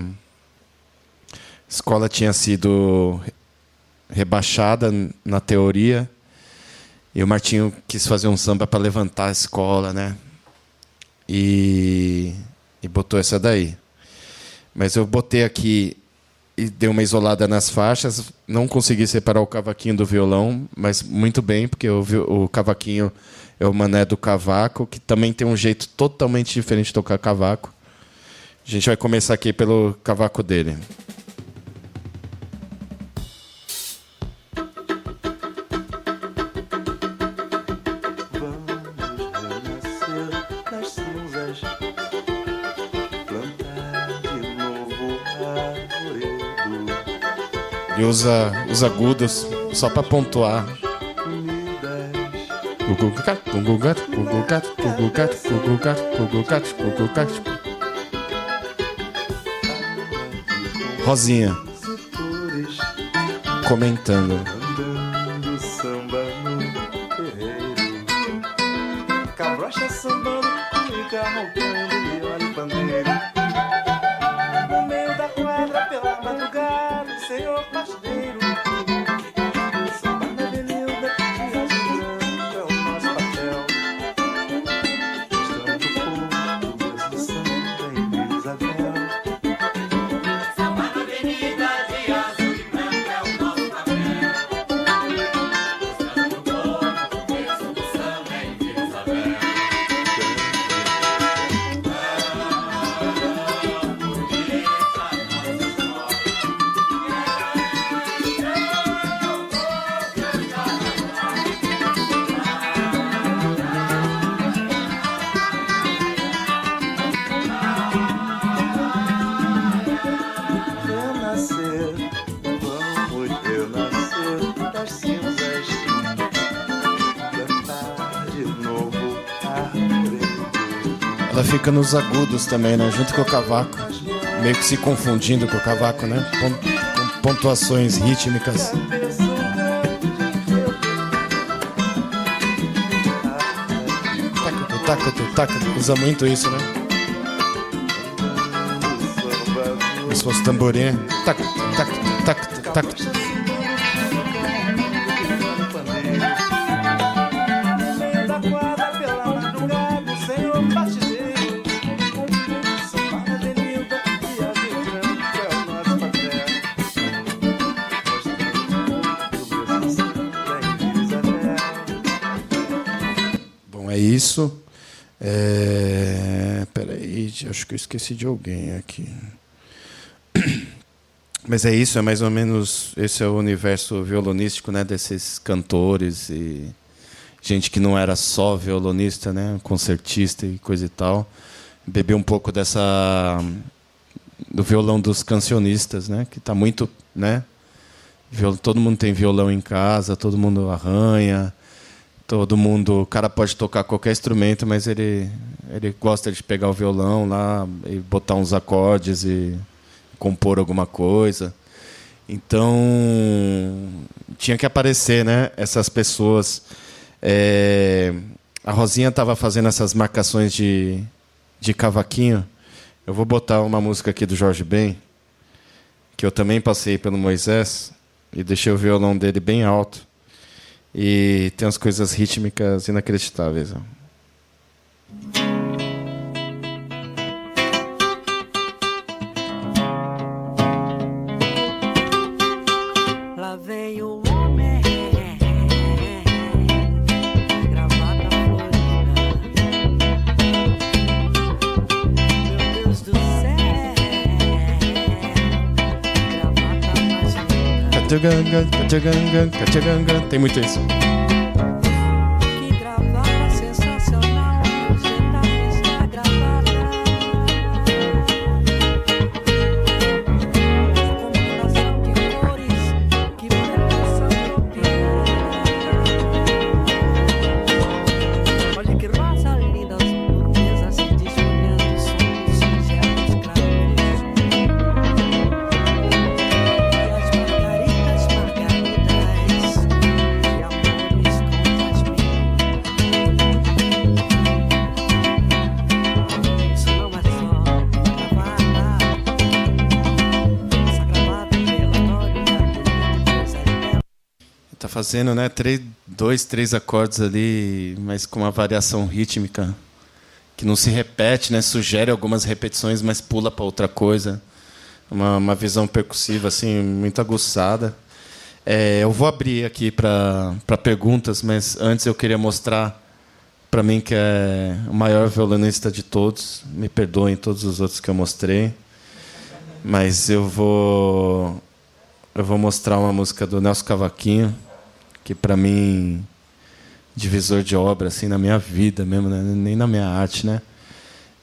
Escola tinha sido rebaixada na teoria. E o Martinho quis fazer um samba para levantar a escola, né? E, e botou essa daí. Mas eu botei aqui e dei uma isolada nas faixas. Não consegui separar o cavaquinho do violão, mas muito bem, porque o, o cavaquinho é o mané do cavaco, que também tem um jeito totalmente diferente de tocar cavaco. A gente vai começar aqui pelo cavaco dele. Ele usa os agudos só para pontuar. Gugu gato, gugu gato, gugu gato, gugu gato, gugu gato, gugu gato, gugu gato. Rosinha comentando. Nos agudos também, né? Junto com o cavaco. Meio que se confundindo com o cavaco, né? Com pontuações rítmicas. Taca, taca, taca. Usa muito isso, né? Como se fosse tamborim. Taca, taca, taca, taca. Isso. É... Peraí, acho que eu esqueci de alguém aqui. Mas é isso, é mais ou menos esse é o universo violonístico, né, desses cantores e gente que não era só violonista, né, concertista e coisa e tal. Beber um pouco dessa do violão dos cancionistas, né, que está muito, né? viol- Todo mundo tem violão em casa, todo mundo arranha, todo mundo, o cara pode tocar qualquer instrumento, mas ele ele gosta de pegar o violão lá e botar uns acordes e compor alguma coisa. Então tinha que aparecer, né? Essas pessoas. É, a Rosinha estava fazendo essas marcações de, de cavaquinho. Eu vou botar uma música aqui do Jorge Ben, que eu também passei pelo Moisés e deixei o violão dele bem alto. E tem umas coisas rítmicas inacreditáveis. Tem muito isso. Fazendo, né? Três, dois, três acordes ali, mas com uma variação rítmica que não se repete, né? Sugere algumas repetições, mas pula para outra coisa. Uma, uma visão percussiva assim muito aguçada. É, eu vou abrir aqui para perguntas, mas antes eu queria mostrar para mim que é o maior violonista de todos. Me perdoem todos os outros que eu mostrei, mas eu vou eu vou mostrar uma música do Nelson Cavaquinho, que para mim divisor de obra assim na minha vida mesmo, né? nem na minha arte, né?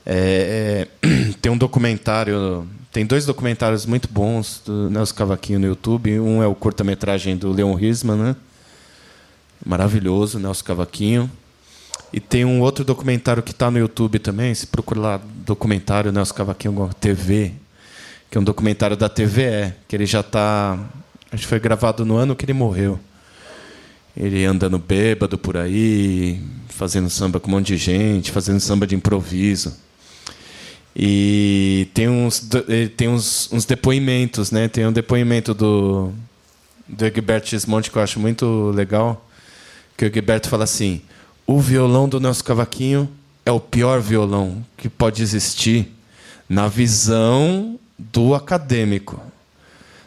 É, é, tem um documentário, tem dois documentários muito bons do Nelson Cavaquinho no YouTube. Um é o curta-metragem do Leon Hirschman, né? Maravilhoso, Nelson Cavaquinho. E tem um outro documentário que está no YouTube também. Se procurar lá, documentário Nelson Cavaquinho TV, que é um documentário da TVE, que ele já está. Acho que foi gravado no ano que ele morreu. Ele andando bêbado por aí, fazendo samba com um monte de gente, fazendo samba de improviso. E tem uns, ele tem uns, uns depoimentos, né? Tem um depoimento do, do Egberto Gismonti que eu acho muito legal, que o Egberto fala assim: o violão do nosso cavaquinho é o pior violão que pode existir na visão do acadêmico.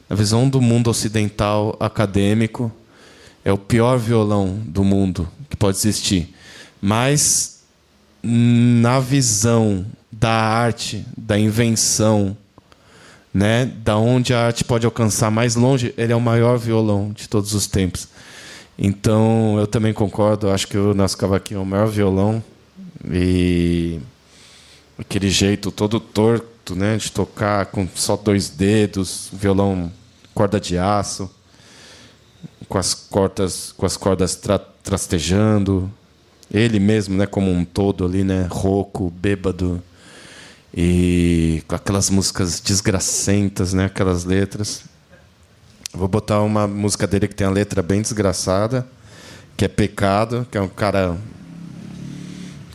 Na visão do mundo ocidental acadêmico, é o pior violão do mundo que pode existir. Mas na visão da arte, da invenção, né, da onde a arte pode alcançar mais longe, ele é o maior violão de todos os tempos. Então, eu também concordo, acho que o nosso cavaquinho é o maior violão e aquele jeito todo torto, né, de tocar com só dois dedos, violão corda de aço, com as cordas, com as cordas tra trastejando, ele mesmo, né, como um todo ali, né, rouco, bêbado e com aquelas músicas desgracentas, né, aquelas letras. Vou botar uma música dele que tem a letra bem desgraçada, que é Pecado, que é um cara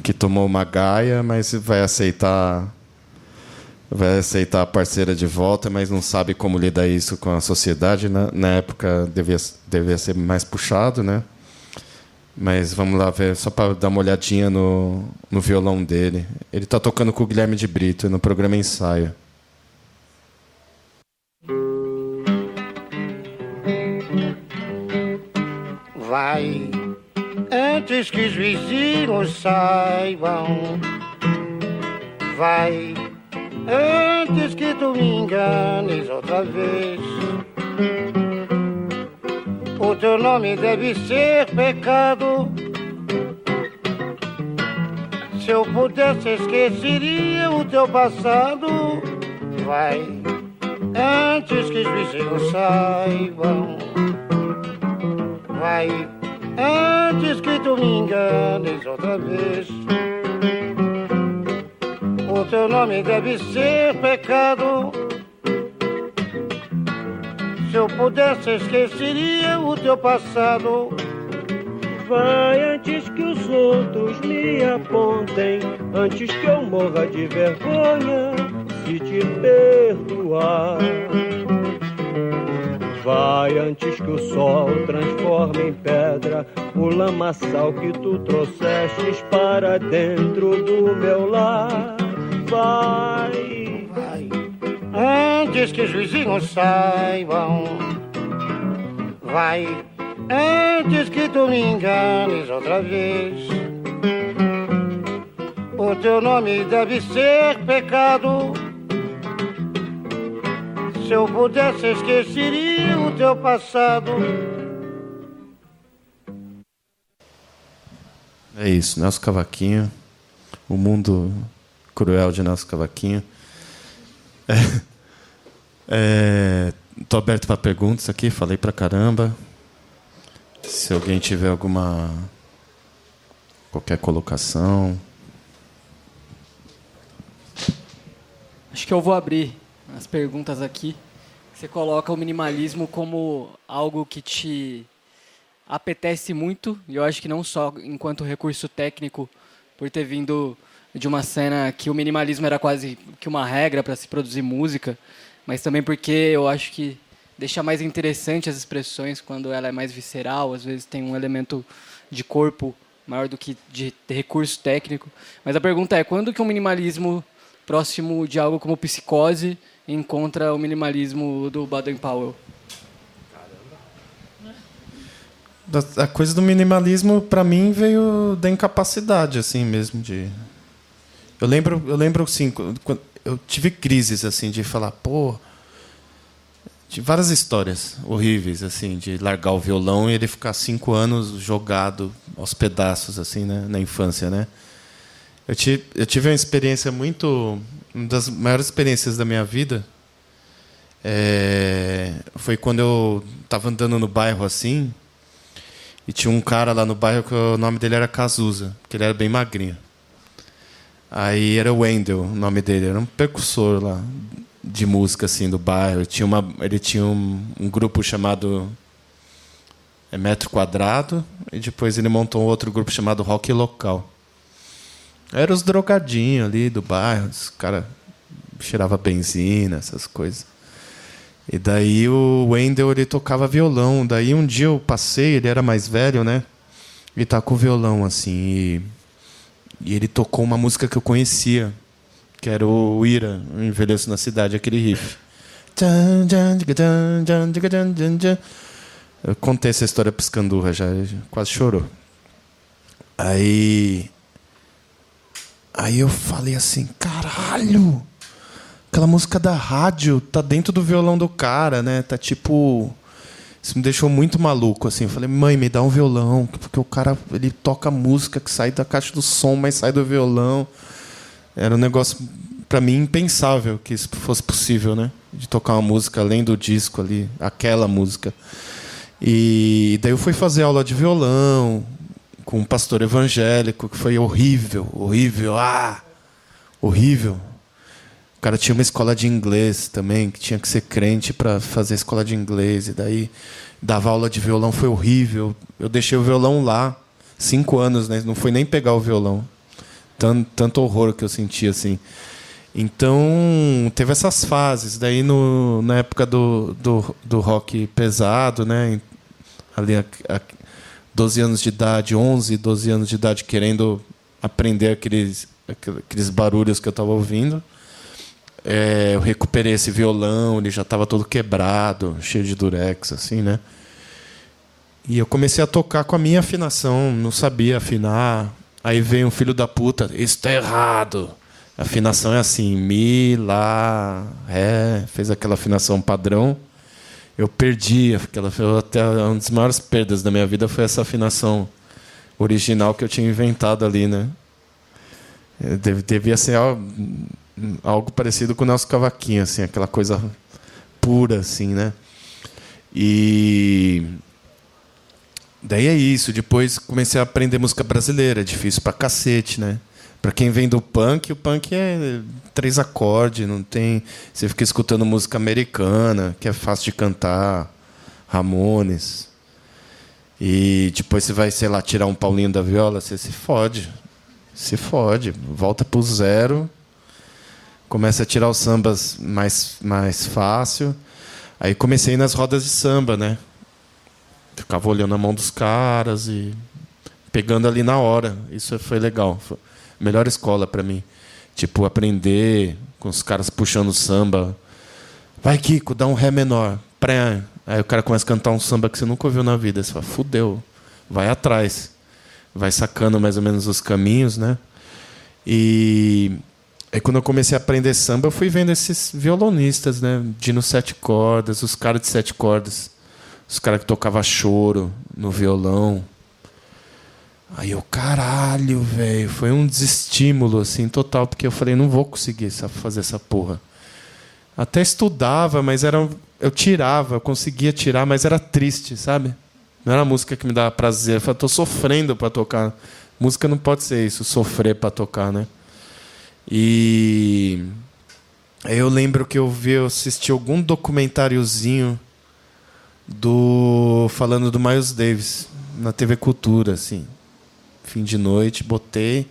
que tomou uma gaia, mas vai aceitar vai aceitar a parceira de volta, mas não sabe como lidar isso com a sociedade. Na, na época devia, devia ser mais puxado, né? Mas vamos lá ver, só para dar uma olhadinha no, no violão dele. Ele está tocando com o Guilherme de Brito no programa Ensaio. Vai antes que os vizinhos saibam. Vai antes que tu me enganes outra vez. O teu nome deve ser pecado. Se eu pudesse, esqueceria o teu passado. Vai antes que os vizinhos saibam. Vai antes que tu me enganes outra vez. O teu nome deve ser pecado. Se eu pudesse, esqueceria o teu passado. Vai antes que os outros me apontem, antes que eu morra de vergonha, se te perdoar. Vai antes que o sol transforme em pedra o lamaçal que tu trouxestes para dentro do meu lar. Vai, antes que os vizinhos saibam. Vai, antes que tu me enganes outra vez. O teu nome deve ser pecado. Se eu pudesse, esqueceria o teu passado. É isso, Nelson Cavaquinho. O mundo cruel de Nelson Cavaquinho. É, é, tô aberto para perguntas aqui, falei pra caramba. Se alguém tiver alguma qualquer colocação. Acho que eu vou abrir as perguntas aqui. Você coloca o minimalismo como algo que te apetece muito, e eu acho que não só enquanto recurso técnico, por ter vindo de uma cena que o minimalismo era quase que uma regra para se produzir música, mas também porque eu acho que deixa mais interessante as expressões quando ela é mais visceral, às vezes tem um elemento de corpo maior do que de recurso técnico. Mas a pergunta é, quando que um minimalismo próximo de algo como psicose encontra o minimalismo do Baden Powell? Da- A coisa do minimalismo, pra mim, veio da incapacidade, assim mesmo, de... Eu lembro, eu lembro assim, quando eu tive crises, assim, de falar, pô... De várias histórias horríveis, assim, de largar o violão e ele ficar cinco anos jogado aos pedaços, assim, né, na infância, né? Eu tive, eu tive uma experiência muito... Uma das maiores experiências da minha vida é, foi quando eu estava andando no bairro, assim, e tinha um cara lá no bairro que o nome dele era Cazuza, que ele era bem magrinho. Aí era o Wendel, o nome dele, era um percussor lá de música assim do bairro. Tinha, uma, ele tinha um, um grupo chamado é, Metro Quadrado e depois ele montou um outro grupo chamado Rock Local. Era os drogadinhos ali do bairro, os cara cheirava benzina, essas coisas. E daí o Wendel ele tocava violão. Daí um dia eu passei, ele era mais velho, né? Ele tá com o violão assim e, e ele tocou uma música que eu conhecia, que era o Ira, o Envelheço na Cidade, aquele riff. Eu contei essa história pro Scandurra já, ele já quase chorou. Aí Aí eu falei assim, caralho! Aquela música da rádio tá dentro do violão do cara, né? Tá tipo. Isso me deixou muito maluco, assim. Eu falei, mãe, me dá um violão, porque o cara ele toca música que sai da caixa do som, mas sai do violão. Era um negócio, para mim, impensável que isso fosse possível, né? De tocar uma música além do disco ali, aquela música. E daí eu fui fazer aula de violão com um pastor evangélico, que foi horrível, horrível, ah! Horrível. Cara tinha uma escola de inglês também, que tinha que ser crente para fazer escola de inglês. E daí dava aula de violão, foi horrível. Eu deixei o violão lá, cinco anos, né? não foi nem pegar o violão. Tanto, tanto horror que eu senti assim. Então, teve essas fases. Daí, no, na época do, do, do rock pesado, né? ali a, a 12 anos de idade, 11, 12 anos de idade, querendo aprender aqueles, aqueles barulhos que eu estava ouvindo. É, eu recuperei esse violão, ele já estava todo quebrado, cheio de durex, assim, né? E eu comecei a tocar com a minha afinação, não sabia afinar. Aí veio um filho da puta, isso tá errado. A afinação é assim, mi, lá, ré, fez aquela afinação padrão. Eu perdi aquela, até uma das maiores perdas da minha vida foi essa afinação original que eu tinha inventado ali, né? É, dev- Devia ser algo, parecido com o nosso cavaquinho, assim, aquela coisa pura, assim, né? E daí é isso. Depois comecei a aprender música brasileira, é difícil pra cacete, né? Pra quem vem do punk, o punk é três acordes, não tem. Você fica escutando música americana, que é fácil de cantar, Ramones. E depois você vai, sei lá, tirar um Paulinho da viola, você se fode. Se fode. Volta pro zero. Começa a tirar os sambas mais, mais fácil. Aí comecei nas rodas de samba, né? Ficava olhando a mão dos caras e pegando ali na hora. Isso foi legal. Foi a melhor escola para mim. Tipo, aprender com os caras puxando samba. Vai, Kiko, dá um ré menor. Pré. Aí o cara começa a cantar um samba que você nunca ouviu na vida. Você fala, fudeu. Vai atrás. Vai sacando mais ou menos os caminhos, né? E aí quando eu comecei a aprender samba, eu fui vendo esses violonistas, né? Dino sete cordas, os caras de sete cordas. Os caras que tocavam choro no violão. Aí eu, caralho, velho. Foi um desestímulo, assim, total, porque eu falei, não vou conseguir fazer essa porra. Até estudava, mas era. Eu tirava, eu conseguia tirar, mas era triste, sabe? Não era música que me dava prazer. Eu falei, tô sofrendo para tocar. Música não pode ser isso, sofrer para tocar, né? E eu lembro que eu vi, eu assisti algum documentáriozinho do falando do Miles Davis na TV Cultura, assim. Fim de noite, botei.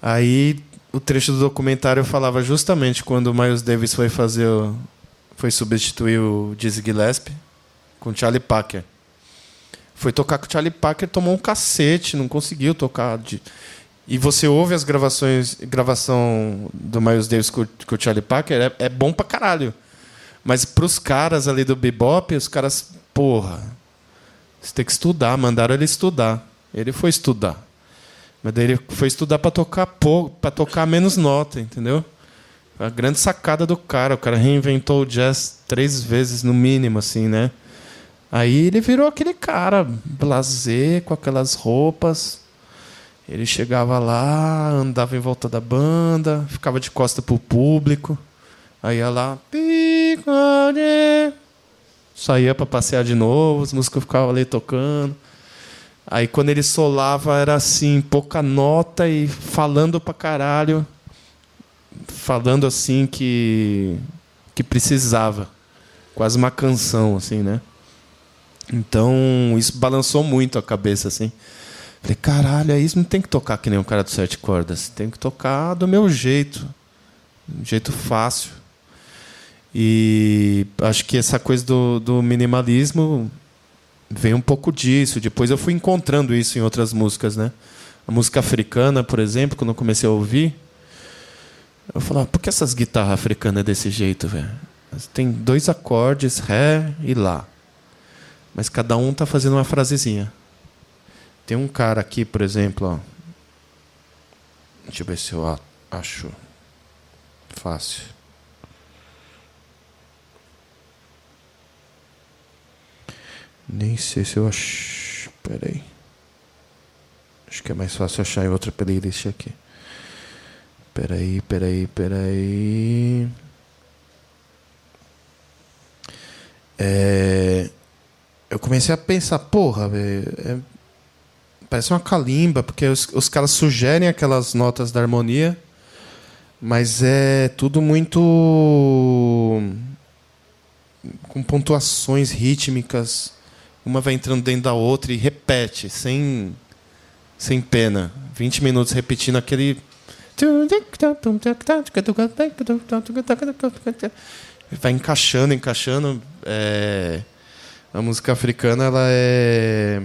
Aí o trecho do documentário falava justamente quando o Miles Davis foi fazer o- foi substituir o Dizzy Gillespie com Charlie Parker. Foi tocar com o Charlie Parker, tomou um cacete, não conseguiu tocar. De... E você ouve as gravações, gravação do Miles Davis com, com o Charlie Parker, é, é bom pra caralho. Mas pros caras ali do bebop, os caras, porra, você tem que estudar, mandaram ele estudar. Ele foi estudar. Mas daí ele foi estudar para tocar pouco, para tocar menos nota, entendeu? A grande sacada do cara, o cara reinventou o jazz três vezes no mínimo, assim, né? Aí ele virou aquele cara blazer com aquelas roupas. Ele chegava lá, andava em volta da banda, ficava de costa pro público. Aí ia lá, saía para passear de novo, os músicos ficavam ali tocando. Aí quando ele solava era assim, pouca nota e falando pra caralho. Falando assim que que precisava. Quase uma canção assim, né? Então, isso balançou muito a cabeça assim. Falei, caralho, aí isso não tem que tocar que nem um cara do sete cordas, tem que tocar do meu jeito. Um jeito fácil. E acho que essa coisa do, do minimalismo vem um pouco disso. Depois eu fui encontrando isso em outras músicas, né? A música africana, por exemplo, quando eu comecei a ouvir, eu falava, por que essas guitarras africanas é desse jeito, velho? Tem dois acordes, ré e lá. Mas cada um tá fazendo uma frasezinha. Tem um cara aqui, por exemplo, ó. Deixa eu ver se eu acho fácil. Nem sei se eu acho. Peraí. Acho que é mais fácil achar em outra playlist aqui. Peraí, peraí, peraí. É, Eu comecei a pensar, porra, velho. é- Parece uma calimba, porque os, os caras sugerem aquelas notas da harmonia, mas é tudo muito. com pontuações rítmicas. Uma vai entrando dentro da outra e repete, sem, sem pena. 20 minutos repetindo aquele. Vai encaixando, encaixando. é, A música africana ela é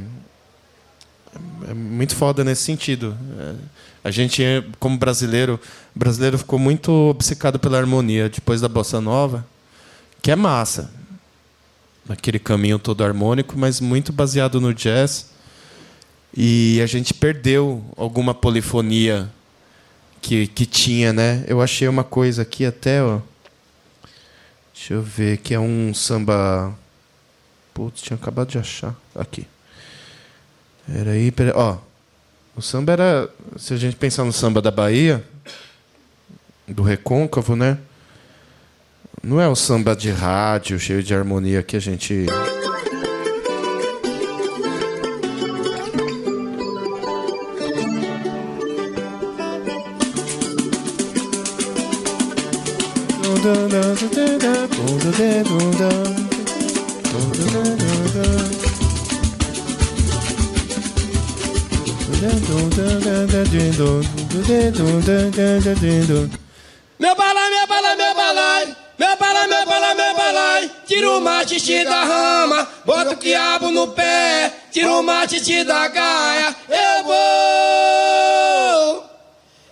é muito foda nesse sentido. É, A gente, é, como brasileiro, brasileiro ficou muito obcecado pela harmonia depois da bossa nova, que é massa. Aquele caminho todo harmônico, mas muito baseado no jazz. E a gente perdeu alguma polifonia que, que tinha, né? Eu achei uma coisa aqui até, ó. Deixa eu ver, que é um samba. Putz, tinha acabado de achar. Aqui. Peraí, peraí. Ó, o samba era. Se a gente pensar no samba da Bahia, do recôncavo, né? Não é o samba de rádio, cheio de harmonia que a gente. Meu balai, meu balai, meu balai. Meu balai, meu balai, meu balai. Tira o machiste da rama, bota o quiabo no pé. Tira o machiste da gaia. Eu vou.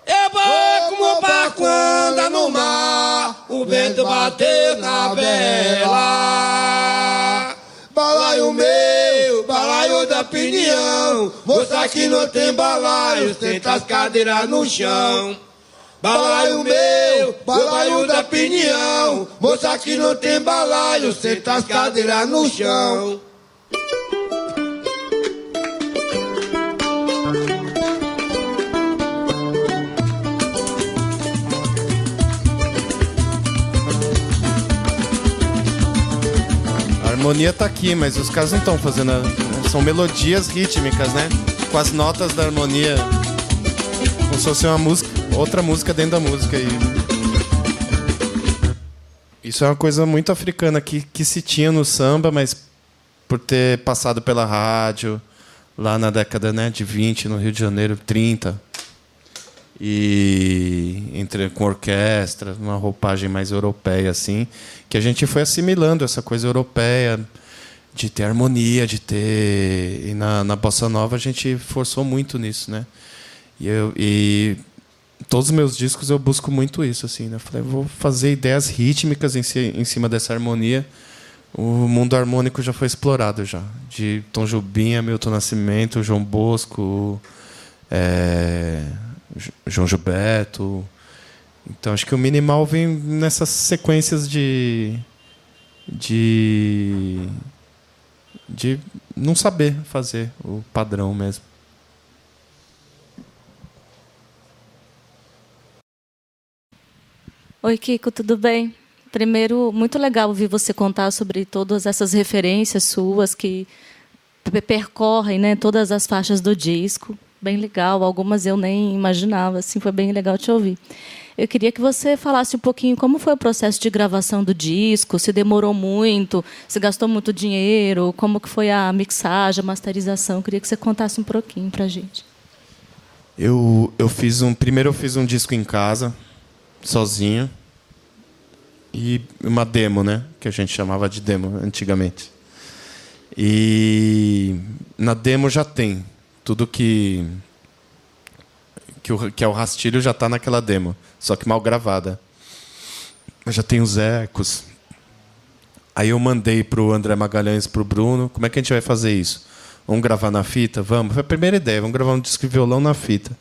Eu vou como o barco anda no mar. O vento bateu na vela. Balaio meu, balaio da opinião. Moça que não tem balaio, senta as cadeiras no chão. Balaio meu, balaio da opinião. Moça que não tem balaio, senta as cadeiras no chão. Harmonia tá aqui, mas os caras não estão fazendo. São melodias rítmicas, né? Com as notas da harmonia. Como se fosse uma música, outra música dentro da música. Isso é uma coisa muito africana que, que se tinha no samba, mas por ter passado pela rádio lá na década né, de 20, no Rio de Janeiro, 30. E entre com orquestra, uma roupagem mais europeia assim, que a gente foi assimilando essa coisa europeia de ter harmonia, de ter e na, na bossa nova a gente forçou muito nisso, né? E eu e todos os meus discos eu busco muito isso assim, né? Eu falei, vou fazer ideias rítmicas em, ci- em cima dessa harmonia. O mundo harmônico já foi explorado já, de Tom Jobim, Milton Nascimento, João Bosco, é, João Gilberto. Então acho que o minimal vem nessas sequências de de de não saber fazer o padrão mesmo. Oi, Kiko, tudo bem? Primeiro, muito legal ouvir você contar sobre todas essas referências suas que pe- percorrem né, todas as faixas do disco. Bem legal, algumas eu nem imaginava, assim, foi bem legal te ouvir. Eu queria que você falasse um pouquinho como foi o processo de gravação do disco, se demorou muito, se gastou muito dinheiro, como que foi a mixagem, a masterização. Eu queria que você contasse um pouquinho pra gente. Eu, eu fiz um. Primeiro eu fiz um disco em casa, sozinho. E uma demo, né? Que a gente chamava de demo antigamente. E na demo já tem tudo que. Que, o, que é o rastilho já está naquela demo, só que mal gravada. Eu já tem os ecos. Aí eu mandei para o André Magalhães, para o Bruno, como é que a gente vai fazer isso? Vamos gravar na fita? Vamos. Foi a primeira ideia, vamos gravar um disco de violão na fita.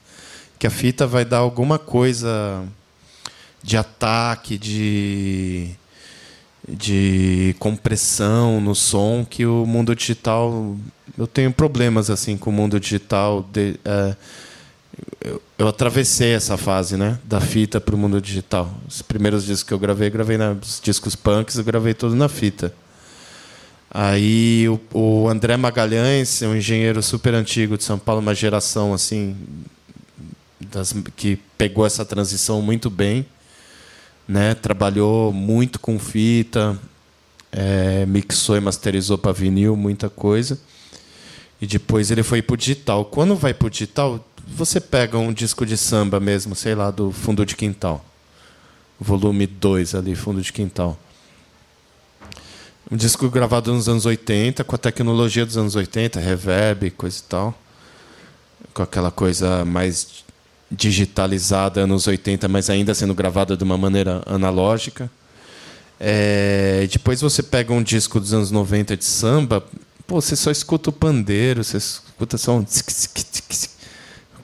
Que a fita vai dar alguma coisa de ataque, de, de compressão no som que o mundo digital. Eu tenho problemas assim com o mundo digital. De, é, eu, eu atravessei essa fase, né, da fita para o mundo digital. Os primeiros discos que eu gravei, gravei nos discos punks, eu gravei tudo na fita. Aí o, o André Magalhães, um engenheiro super antigo de São Paulo, uma geração assim das, que pegou essa transição muito bem, né? Trabalhou muito com fita, é, mixou e masterizou para vinil, muita coisa. E depois ele foi para o digital. Quando vai para o digital, você pega um disco de samba mesmo, sei lá, do Fundo de Quintal. Volume 2 ali, Fundo de Quintal. Um disco gravado nos anos 80, com a tecnologia dos anos 80, reverb, coisa e tal. Com aquela coisa mais digitalizada anos 80, mas ainda sendo gravada de uma maneira analógica. É, depois você pega um disco dos anos 90 de samba, pô, você só escuta o pandeiro, você escuta só um tsk, tsk, tsk,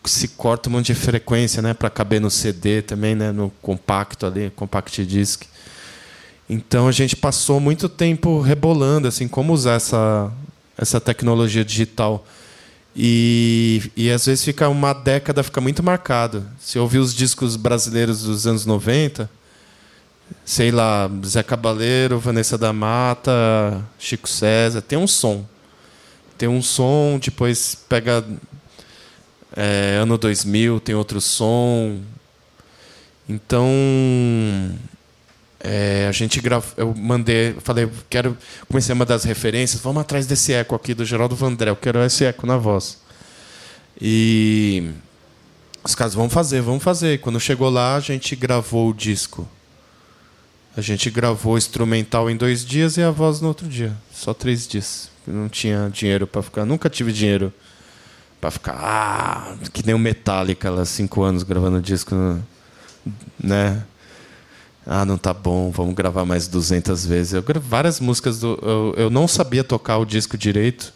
se corta um monte de frequência, né, para caber no CD também, né, no compacto ali, compact disc. Então a gente passou muito tempo rebolando assim como usar essa essa tecnologia digital. E, e às vezes fica uma década fica muito marcado. Se ouvir os discos brasileiros dos anos 90, sei lá, Zé Cabaleiro, Vanessa da Mata, Chico César, tem um som. Tem um som, depois pega é, ano 2000, tem outro som. Então, é, a gente gravou, eu mandei, falei, quero, comecei a mandar as referências, vamos atrás desse eco aqui do Geraldo Vandré, eu quero esse eco na voz. E os caras vão fazer, vamos fazer. Quando chegou lá, a gente gravou o disco. A gente gravou instrumental em dois dias e a voz no outro dia, só três dias. Não tinha dinheiro para ficar, nunca tive dinheiro para ficar, ah, que nem o Metallica lá, cinco anos gravando disco, né? Ah, não tá bom, vamos gravar mais 200 vezes. Eu gravei várias músicas do. Eu, eu não sabia tocar o disco direito.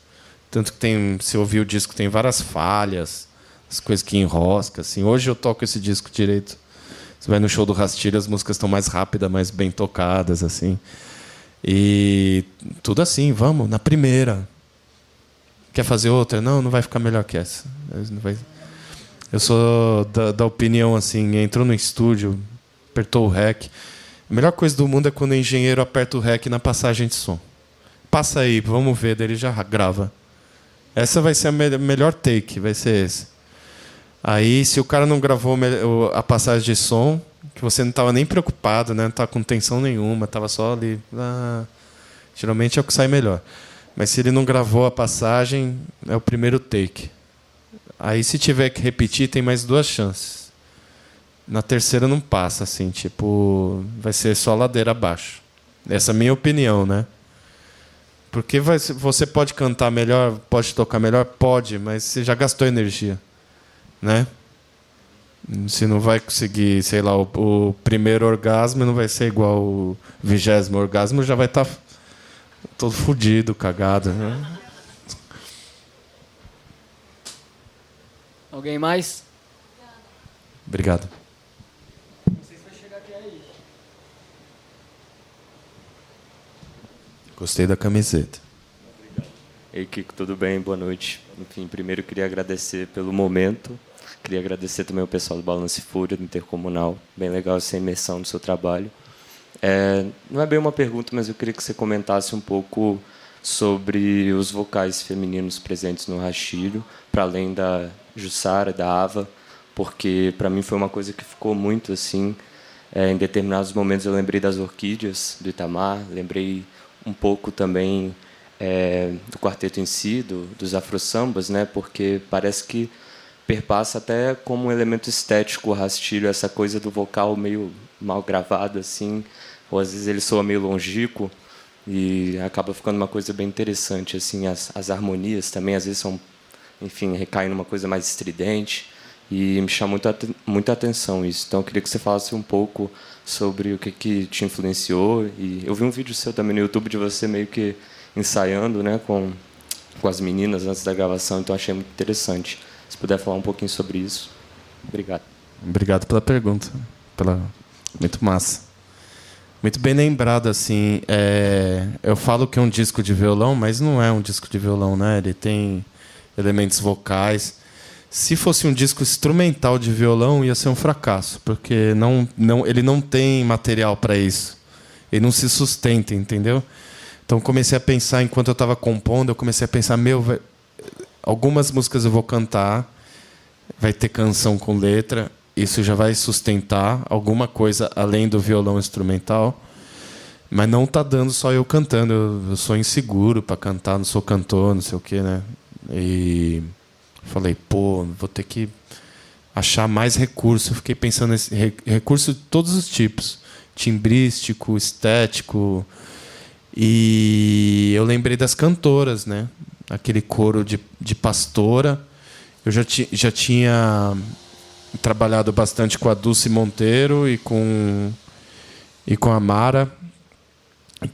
Tanto que tem. Se ouvir o disco, tem várias falhas, as coisas que enrosca. Assim. Hoje eu toco esse disco direito. Você vai no show do Rastilho, as músicas estão mais rápidas, mais bem tocadas, assim. E tudo assim, vamos, na primeira. Quer fazer outra? Não, não vai ficar melhor que essa. Eu sou da, da opinião assim, entrou no estúdio, apertou o REC. A melhor coisa do mundo é quando o engenheiro aperta o REC na passagem de som. Passa aí, vamos ver, daí ele já grava. Essa vai ser a me melhor take, vai ser esse. Aí, se o cara não gravou a passagem de som, que você não estava nem preocupado, né? não estava com tensão nenhuma, estava só ali. Ah, geralmente é o que sai melhor. Mas se ele não gravou a passagem, é o primeiro take. Aí, se tiver que repetir, tem mais duas chances. Na terceira não passa, assim, tipo, vai ser só ladeira abaixo. Essa é a minha opinião, né? Porque vai, você pode cantar melhor, pode tocar melhor, pode, mas você já gastou energia, né? Se não vai conseguir, sei lá, o, o primeiro orgasmo não vai ser igual o vigésimo orgasmo, já vai estar todo fudido, cagado, né? Alguém mais? Obrigado. Gostei da camiseta. Ei, Kiko, tudo bem? Boa noite. Enfim, primeiro queria agradecer pelo momento. Queria agradecer também ao pessoal do Balance Fúria, do Intercomunal. Bem legal essa imersão no seu trabalho. É, não é bem uma pergunta, mas eu queria que você comentasse um pouco sobre os vocais femininos presentes no Rachilho, para além da Jussara, da Ava, porque para mim foi uma coisa que ficou muito assim. É, em determinados momentos eu lembrei das orquídeas do Itamar, lembrei um pouco também é, do quarteto em si, do, dos afro-sambas, né? porque parece que perpassa até como um elemento estético o rastilho, essa coisa do vocal meio mal gravado, assim, ou às vezes ele soa meio longínquo e acaba ficando uma coisa bem interessante, assim, as, as harmonias também às vezes são, enfim, recaem numa coisa mais estridente e me chama muito, aten- muita atenção isso. Então eu queria que você falasse um pouco sobre o que, que te influenciou e eu vi um vídeo seu também no YouTube de você meio que ensaiando, né, com com as meninas antes da gravação, então achei muito interessante. Se puder falar um pouquinho sobre isso. Obrigado. Obrigado pela pergunta. Pela... Muito massa. Muito bem lembrado, assim. é, Eu falo que é um disco de violão, mas não é um disco de violão, né? Ele tem elementos vocais. Se fosse um disco instrumental de violão, ia ser um fracasso, porque não, não, ele não tem material para isso. Ele não se sustenta, entendeu? Então comecei a pensar, enquanto eu estava compondo, eu comecei a pensar, meu, vai- algumas músicas eu vou cantar, vai ter canção com letra, isso já vai sustentar alguma coisa além do violão instrumental. Mas não tá dando só eu cantando, eu, sou inseguro para cantar, não sou cantor, não sei o quê, né? E falei, pô, vou ter que achar mais recurso. Eu fiquei pensando nesse re- recurso de todos os tipos, timbrístico, estético. E eu lembrei das cantoras, né? Aquele coro de, de pastora. Eu já, ti, já tinha trabalhado bastante com a Dulce Monteiro e com e com a Mara,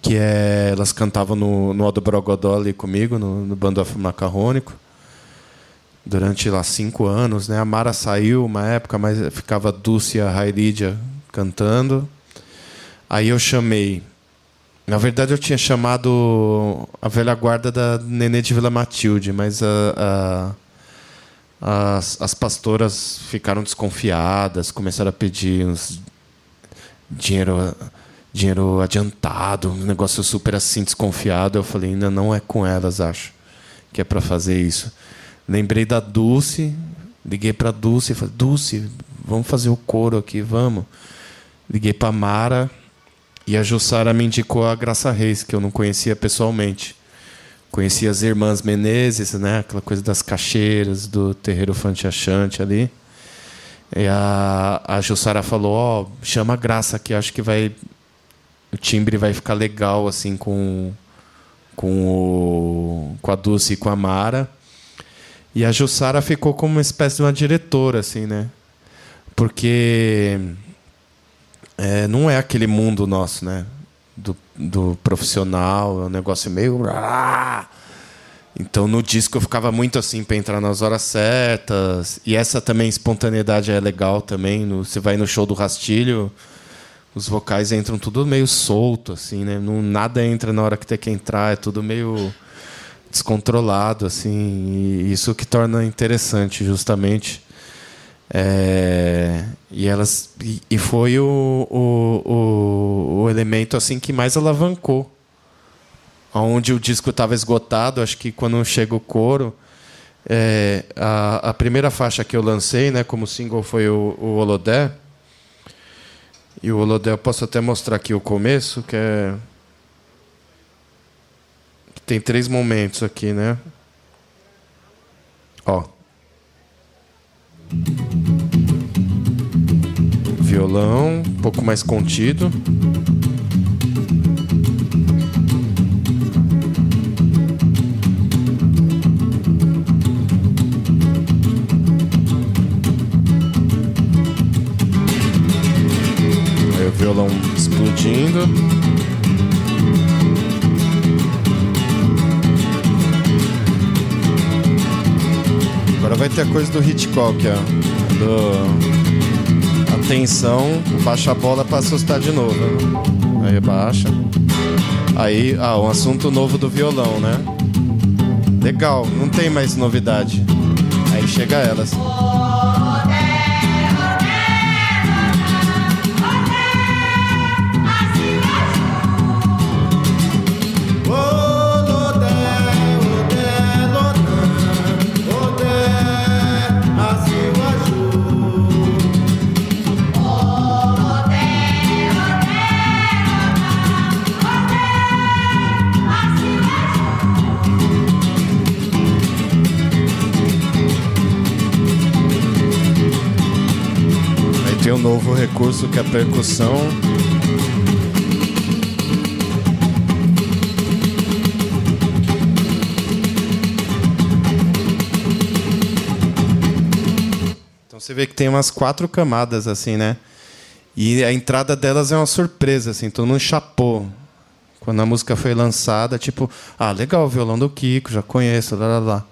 que é, elas cantavam no, no Aldo Brogodó ali comigo, no, no Bando Afro Macarrônico, durante lá cinco anos. Né? A Mara saiu uma época, mas ficava Dulce e a Railídia cantando. Aí eu chamei. Na verdade, eu tinha chamado a velha guarda da Nenê de Vila Matilde, mas a- a- as, as pastoras ficaram desconfiadas, começaram a pedir uns dinheiro, dinheiro adiantado, um negócio super assim desconfiado. Eu falei, ainda não é com elas, acho, que é para fazer isso. Lembrei da Dulce, liguei para Dulce e falei, Dulce, vamos fazer o coro aqui, vamos. Liguei para Mara e a Jussara me indicou a Graça Reis, que eu não conhecia pessoalmente. Conhecia as irmãs Menezes, né? Aquela coisa das caixeiras, do terreiro fantiachante ali. E a, a Jussara falou, ó, chama a Graça que acho que vai... O timbre vai ficar legal, assim, com, com, o, com a Dulce e com a Mara. E a Jussara ficou como uma espécie de uma diretora, assim, né? Porque é, não é aquele mundo nosso, né? Do, do profissional, é um negócio meio. Ah! Então no disco eu ficava muito assim para entrar nas horas certas. E essa também espontaneidade é legal também. Você vai no show do Rastilho, os vocais entram tudo meio solto, assim, né? Não, nada entra na hora que tem que entrar, é tudo meio descontrolado, assim. E isso que torna interessante, justamente. É, e elas e, foi o, o, o, o elemento assim que mais alavancou. Onde o disco estava esgotado acho que quando chega o coro é, a, a primeira faixa que eu lancei né como single foi o, o Holodé e o Holodé eu posso até mostrar aqui o começo que é tem três momentos aqui né? Ó violão, um pouco mais contido. Aí o violão explodindo. Agora vai ter a coisa do Hitchcock, ó. Do... Atenção, baixa a bola pra assustar de novo. Aí baixa. Aí, ah, um assunto novo do violão, né? Legal, não tem mais novidade. Aí chega elas. Novo recurso que é a percussão. Então você vê que tem umas quatro camadas assim, né? E a entrada delas é uma surpresa, assim, todo mundo chapou. Quando a música foi lançada, tipo, ah, legal, o violão do Kiko, já conheço, lá, lá, lá.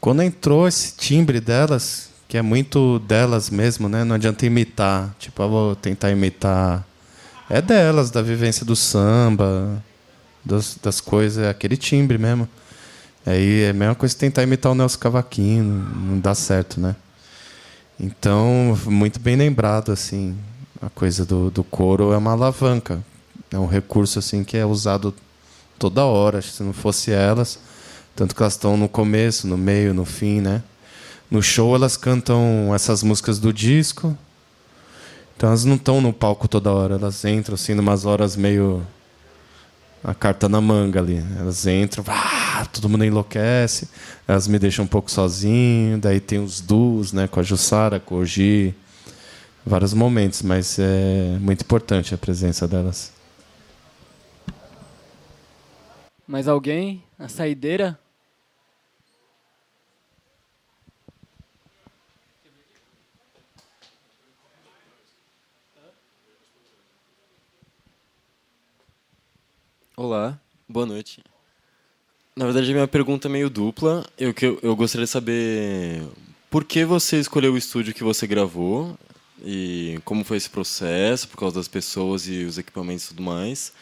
Quando entrou esse timbre delas, que é muito delas mesmo, né? Não adianta imitar. Tipo, eu vou tentar imitar. É delas, da vivência do samba, das, das coisas, é aquele timbre mesmo. Aí é a mesma coisa que tentar imitar o Nelson Cavaquinho, não, dá certo, né? Então, muito bem lembrado, assim, a coisa do, do coro é uma alavanca. É um recurso, assim, que é usado toda hora. Se não fosse elas, tanto que elas estão no começo, no meio, no fim, né? No show elas cantam essas músicas do disco. Então elas não estão no palco toda hora, elas entram assim numas horas meio a carta na manga ali. Elas entram, ah, todo mundo enlouquece, elas me deixam um pouco sozinho, daí tem os duos, né, com a Jussara, com o Gi, vários momentos, mas é muito importante a presença delas. Mais alguém? A saideira? Olá, boa noite. Na verdade, minha pergunta é meio dupla. Eu, que- eu gostaria de saber por que você escolheu o estúdio que você gravou e como foi esse processo, por causa das pessoas e os equipamentos e tudo mais.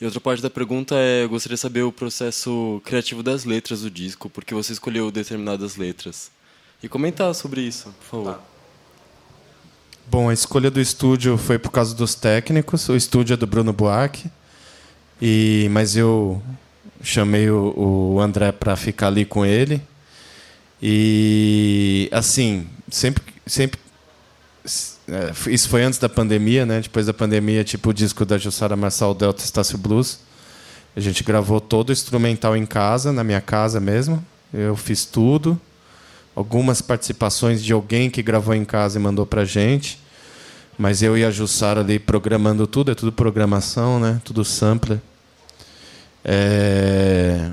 E outra parte da pergunta é, eu gostaria de saber o processo criativo das letras do disco, por que você escolheu determinadas letras. E comentar sobre isso, por favor. Bom, a escolha do estúdio foi por causa dos técnicos. O estúdio é do Bruno Buarque. E, mas eu chamei o, o André para ficar ali com ele. E, assim, sempre. sempre é, isso foi antes da pandemia, né? Depois da pandemia, tipo o disco da Jussara Marçal Delta Estácio Blues. A gente gravou todo o instrumental em casa, na minha casa mesmo. Eu fiz tudo. Algumas participações de alguém que gravou em casa e mandou pra gente. Mas eu e a Jussara ali programando tudo, é tudo programação, né? Tudo sampler. É,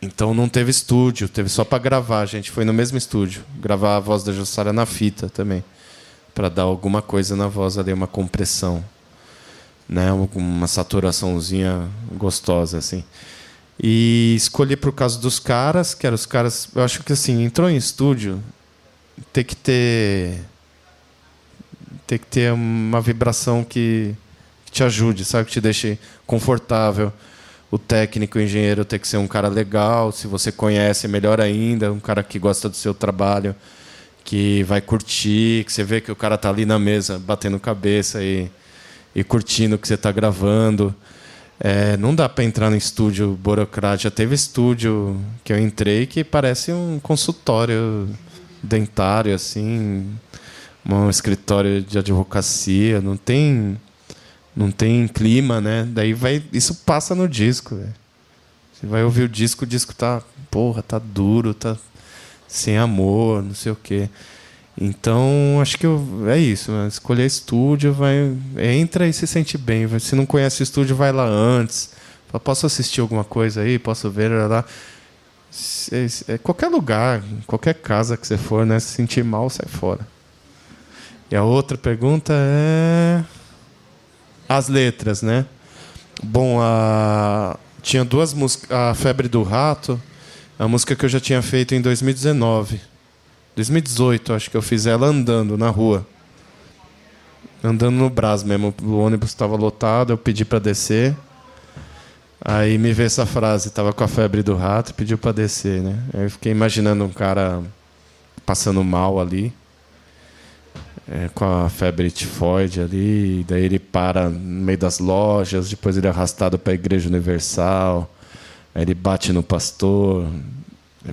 Então não teve estúdio, teve só para gravar. A gente foi no mesmo estúdio, gravar a voz da Jussara na fita também, para dar alguma coisa na voz ali, uma compressão, né? Uma saturaçãozinha gostosa assim. E escolhi por causa dos caras, que eram os caras. Eu acho que assim, entrou em estúdio, tem que ter. Tem que ter uma vibração que, que te ajude, sabe? Que te deixe confortável. O técnico, o engenheiro tem que ser um cara legal. Se você conhece, melhor ainda. Um cara que gosta do seu trabalho, que vai curtir, que você vê que o cara tá ali na mesa batendo cabeça e, e curtindo o que você está gravando. É, não dá para entrar no estúdio burocrático. Já teve estúdio que eu entrei que parece um consultório dentário, assim, um escritório de advocacia. Não tem, não tem clima, né? Daí vai, isso passa no disco. velho. Você vai ouvir o disco, o disco tá, porra, tá duro, tá sem amor, não sei o quê. Então, acho que eu- é isso. Né? Escolher estúdio, vai, entra e se sente bem. Se não conhece o estúdio, vai lá antes. Fala, posso assistir alguma coisa aí? Posso ver? lá, é qualquer lugar, qualquer casa que você for, né? Se sentir mal, sai fora. E a outra pergunta é. As letras, né? Bom, a... tinha duas músicas. A Febre do Rato, a música que eu já tinha feito em 2019. 2018, acho que eu fiz ela andando na rua. Andando no Brás mesmo. O ônibus estava lotado, eu pedi para descer. Aí me veio essa frase, tava com a febre do rato pediu para descer, né? Aí eu fiquei imaginando um cara passando mal ali, é, com a febre tifoide ali, daí ele para no meio das lojas, depois ele é arrastado para a Igreja Universal, aí ele bate no pastor, é,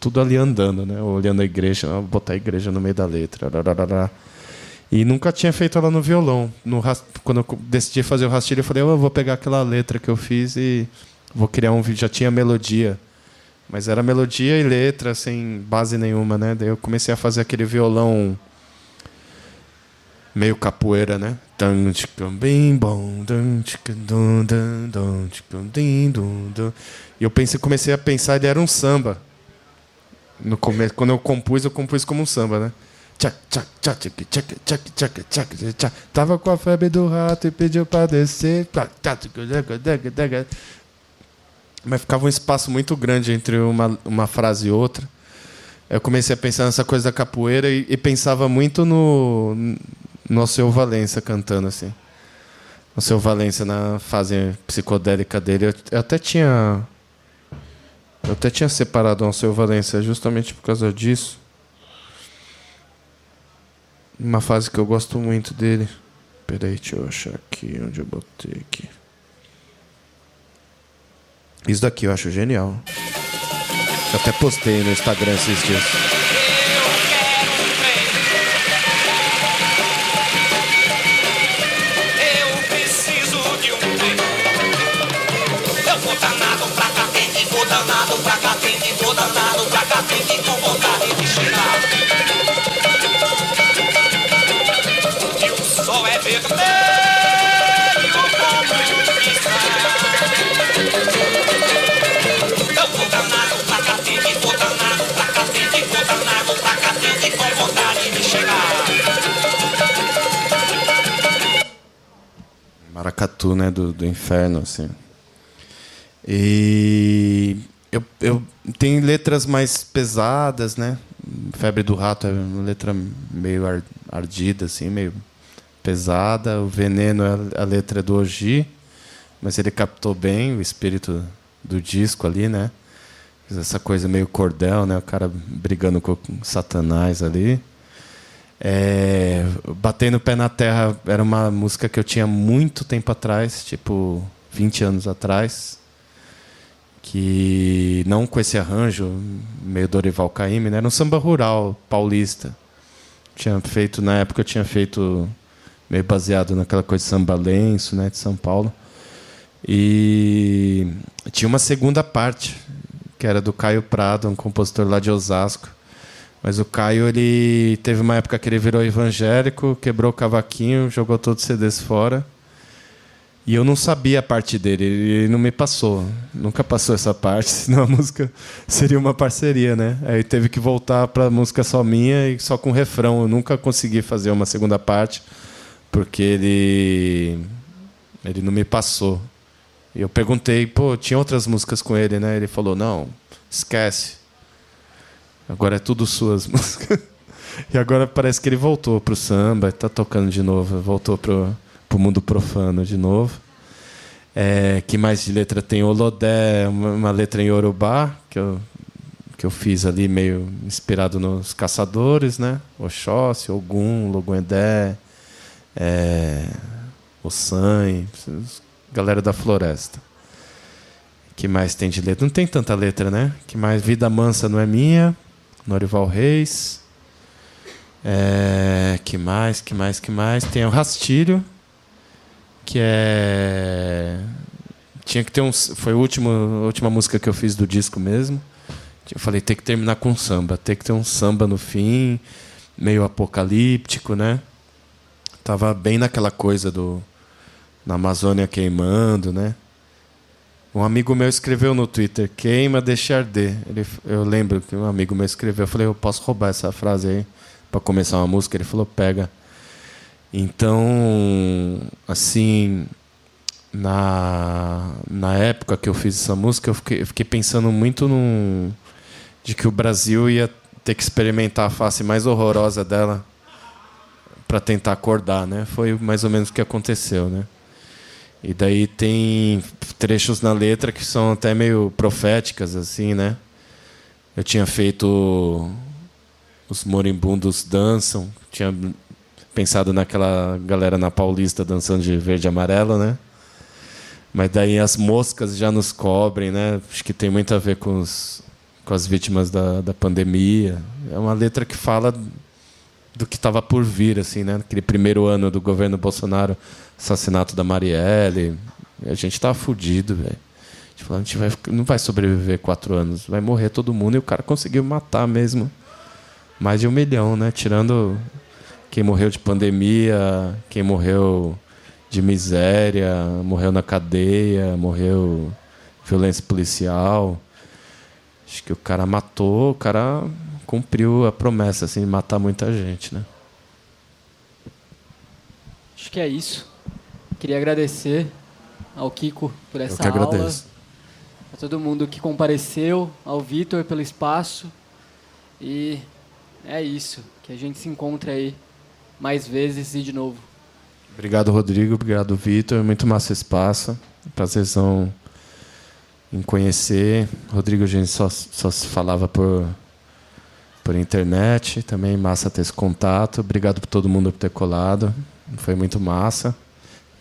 tudo ali andando, né? Olhando a igreja, ah, vou botar a igreja no meio da letra. rararara. E nunca tinha feito ela no violão. No ras- Quando eu decidi fazer o rastilho, eu falei, "Oh, eu vou pegar aquela letra que eu fiz e vou criar um vídeo. Já tinha melodia. Mas era melodia e letra, sem base nenhuma, né? Daí eu comecei a fazer aquele violão meio capoeira, né? E eu pensei, comecei a pensar, ele era um samba. No começo, quando eu compus, eu compus como um samba, né? Tava com a febre do rato e pediu pra descer. Mas ficava um espaço muito grande entre uma, uma frase e outra. Eu comecei a pensar nessa coisa da capoeira e, e pensava muito no, no Alceu Valença cantando assim. Alceu Valença na fase psicodélica dele. Eu, até tinha. Eu até tinha separado o Alceu Valença justamente por causa disso. Uma fase que eu gosto muito dele. Peraí, deixa eu achar aqui onde eu botei aqui. Isso daqui eu acho genial. Eu até postei no Instagram esses dias. Maracatu, né? Do, do inferno, assim. E eu, eu tem letras mais pesadas, né? Febre do Rato é uma letra meio ar- ardida, assim, meio pesada. O Veneno é a- letra do Oji, mas ele captou bem o espírito do disco ali, né? Essa coisa meio cordel, né? O cara brigando com o Satanás ali. É, Bater no Pé na Terra era uma música que eu tinha muito tempo atrás, tipo 20 anos atrás, que não com esse arranjo meio Dorival Caymmi, né? era um samba rural paulista. Tinha feito na época eu tinha feito meio baseado naquela coisa de samba lenço, né, de São Paulo. E tinha uma segunda parte que era do Caio Prado, um compositor lá de Osasco. Mas o Caio, ele teve uma época que ele virou evangélico, quebrou o cavaquinho, jogou todos os CDs fora. E eu não sabia a parte dele, ele não me passou. Nunca passou essa parte, senão a música seria uma parceria, né? Aí teve que voltar para música só minha e só com refrão. Eu nunca consegui fazer uma segunda parte, porque ele ele não me passou. E eu perguntei, pô, tinha outras músicas com ele, né? Ele falou: "Não, esquece. Agora é tudo suas músicas. E agora parece que ele voltou pro samba, está tocando de novo, voltou pro, pro mundo profano de novo. É, que mais de letra tem Olodé, uma, uma letra em Yorubá, que eu, que eu fiz ali meio inspirado nos caçadores, né? Oxóssi, Ogum, Loguendé, é, Ossan, galera da floresta. que mais tem de letra? Não tem tanta letra, né? que mais? Vida Mansa não é minha. Norival Reis. É, que mais? Que mais? Que mais? Tem o Rastilho, que é tinha que ter um foi a última a última música que eu fiz do disco mesmo. Eu falei tem que terminar com samba, tem que ter um samba no fim. meio apocalíptico, né? Tava bem naquela coisa do na Amazônia queimando, né? Um amigo meu escreveu no Twitter: queima, deixa arder. Ele, eu lembro que um amigo meu escreveu. Eu falei: eu posso roubar essa frase aí para começar uma música? Ele falou: pega. Então, assim, na, na época que eu fiz essa música, eu fiquei, eu fiquei pensando muito num, de que o Brasil ia ter que experimentar a face mais horrorosa dela para tentar acordar, né? Foi mais ou menos o que aconteceu, né? E daí tem trechos na letra que são até meio proféticas, assim, né? Eu tinha feito Os Moribundos Dançam, tinha pensado naquela galera na Paulista dançando de verde e amarelo, né? Mas daí as moscas já nos cobrem, né? Acho que tem muito a ver com, os, com as vítimas da, da pandemia. É uma letra que fala do que estava por vir, assim, né? Aquele primeiro ano do governo Bolsonaro, assassinato da Marielle. A gente tava fudido, velho. A gente falou, a gente vai, não vai sobreviver quatro anos, vai morrer todo mundo. E o cara conseguiu matar mesmo mais de um milhão, né? Tirando quem morreu de pandemia, quem morreu de miséria, morreu na cadeia, morreu violência policial. Acho que o cara matou, o cara cumpriu a promessa assim, de matar muita gente, né? Acho que é isso. Queria agradecer ao Kiko por essa que aula. agradeço. A todo mundo que compareceu, ao Vitor pelo espaço. E é isso. Que a gente se encontre aí mais vezes e de novo. Obrigado, Rodrigo. Obrigado, Vitor. Muito massa espaço. Prazerzão em conhecer. Rodrigo, a gente só, só se falava por, por internet. Também massa ter esse contato. Obrigado por todo mundo por ter colado. Foi muito massa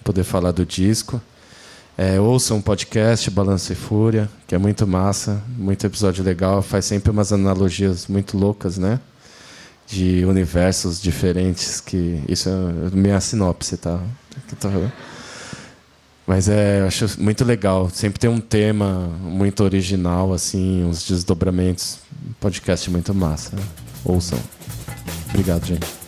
poder falar do disco. É, um podcast, Balanço e Fúria, que é muito massa. Muito episódio legal. Faz sempre umas analogias muito loucas, né? de universos diferentes que isso é minha sinopse tá Que tá- mas é eu acho muito legal. Sempre tem um tema muito original assim uns desdobramentos. Podcast muito massa. Ouçam. Obrigado gente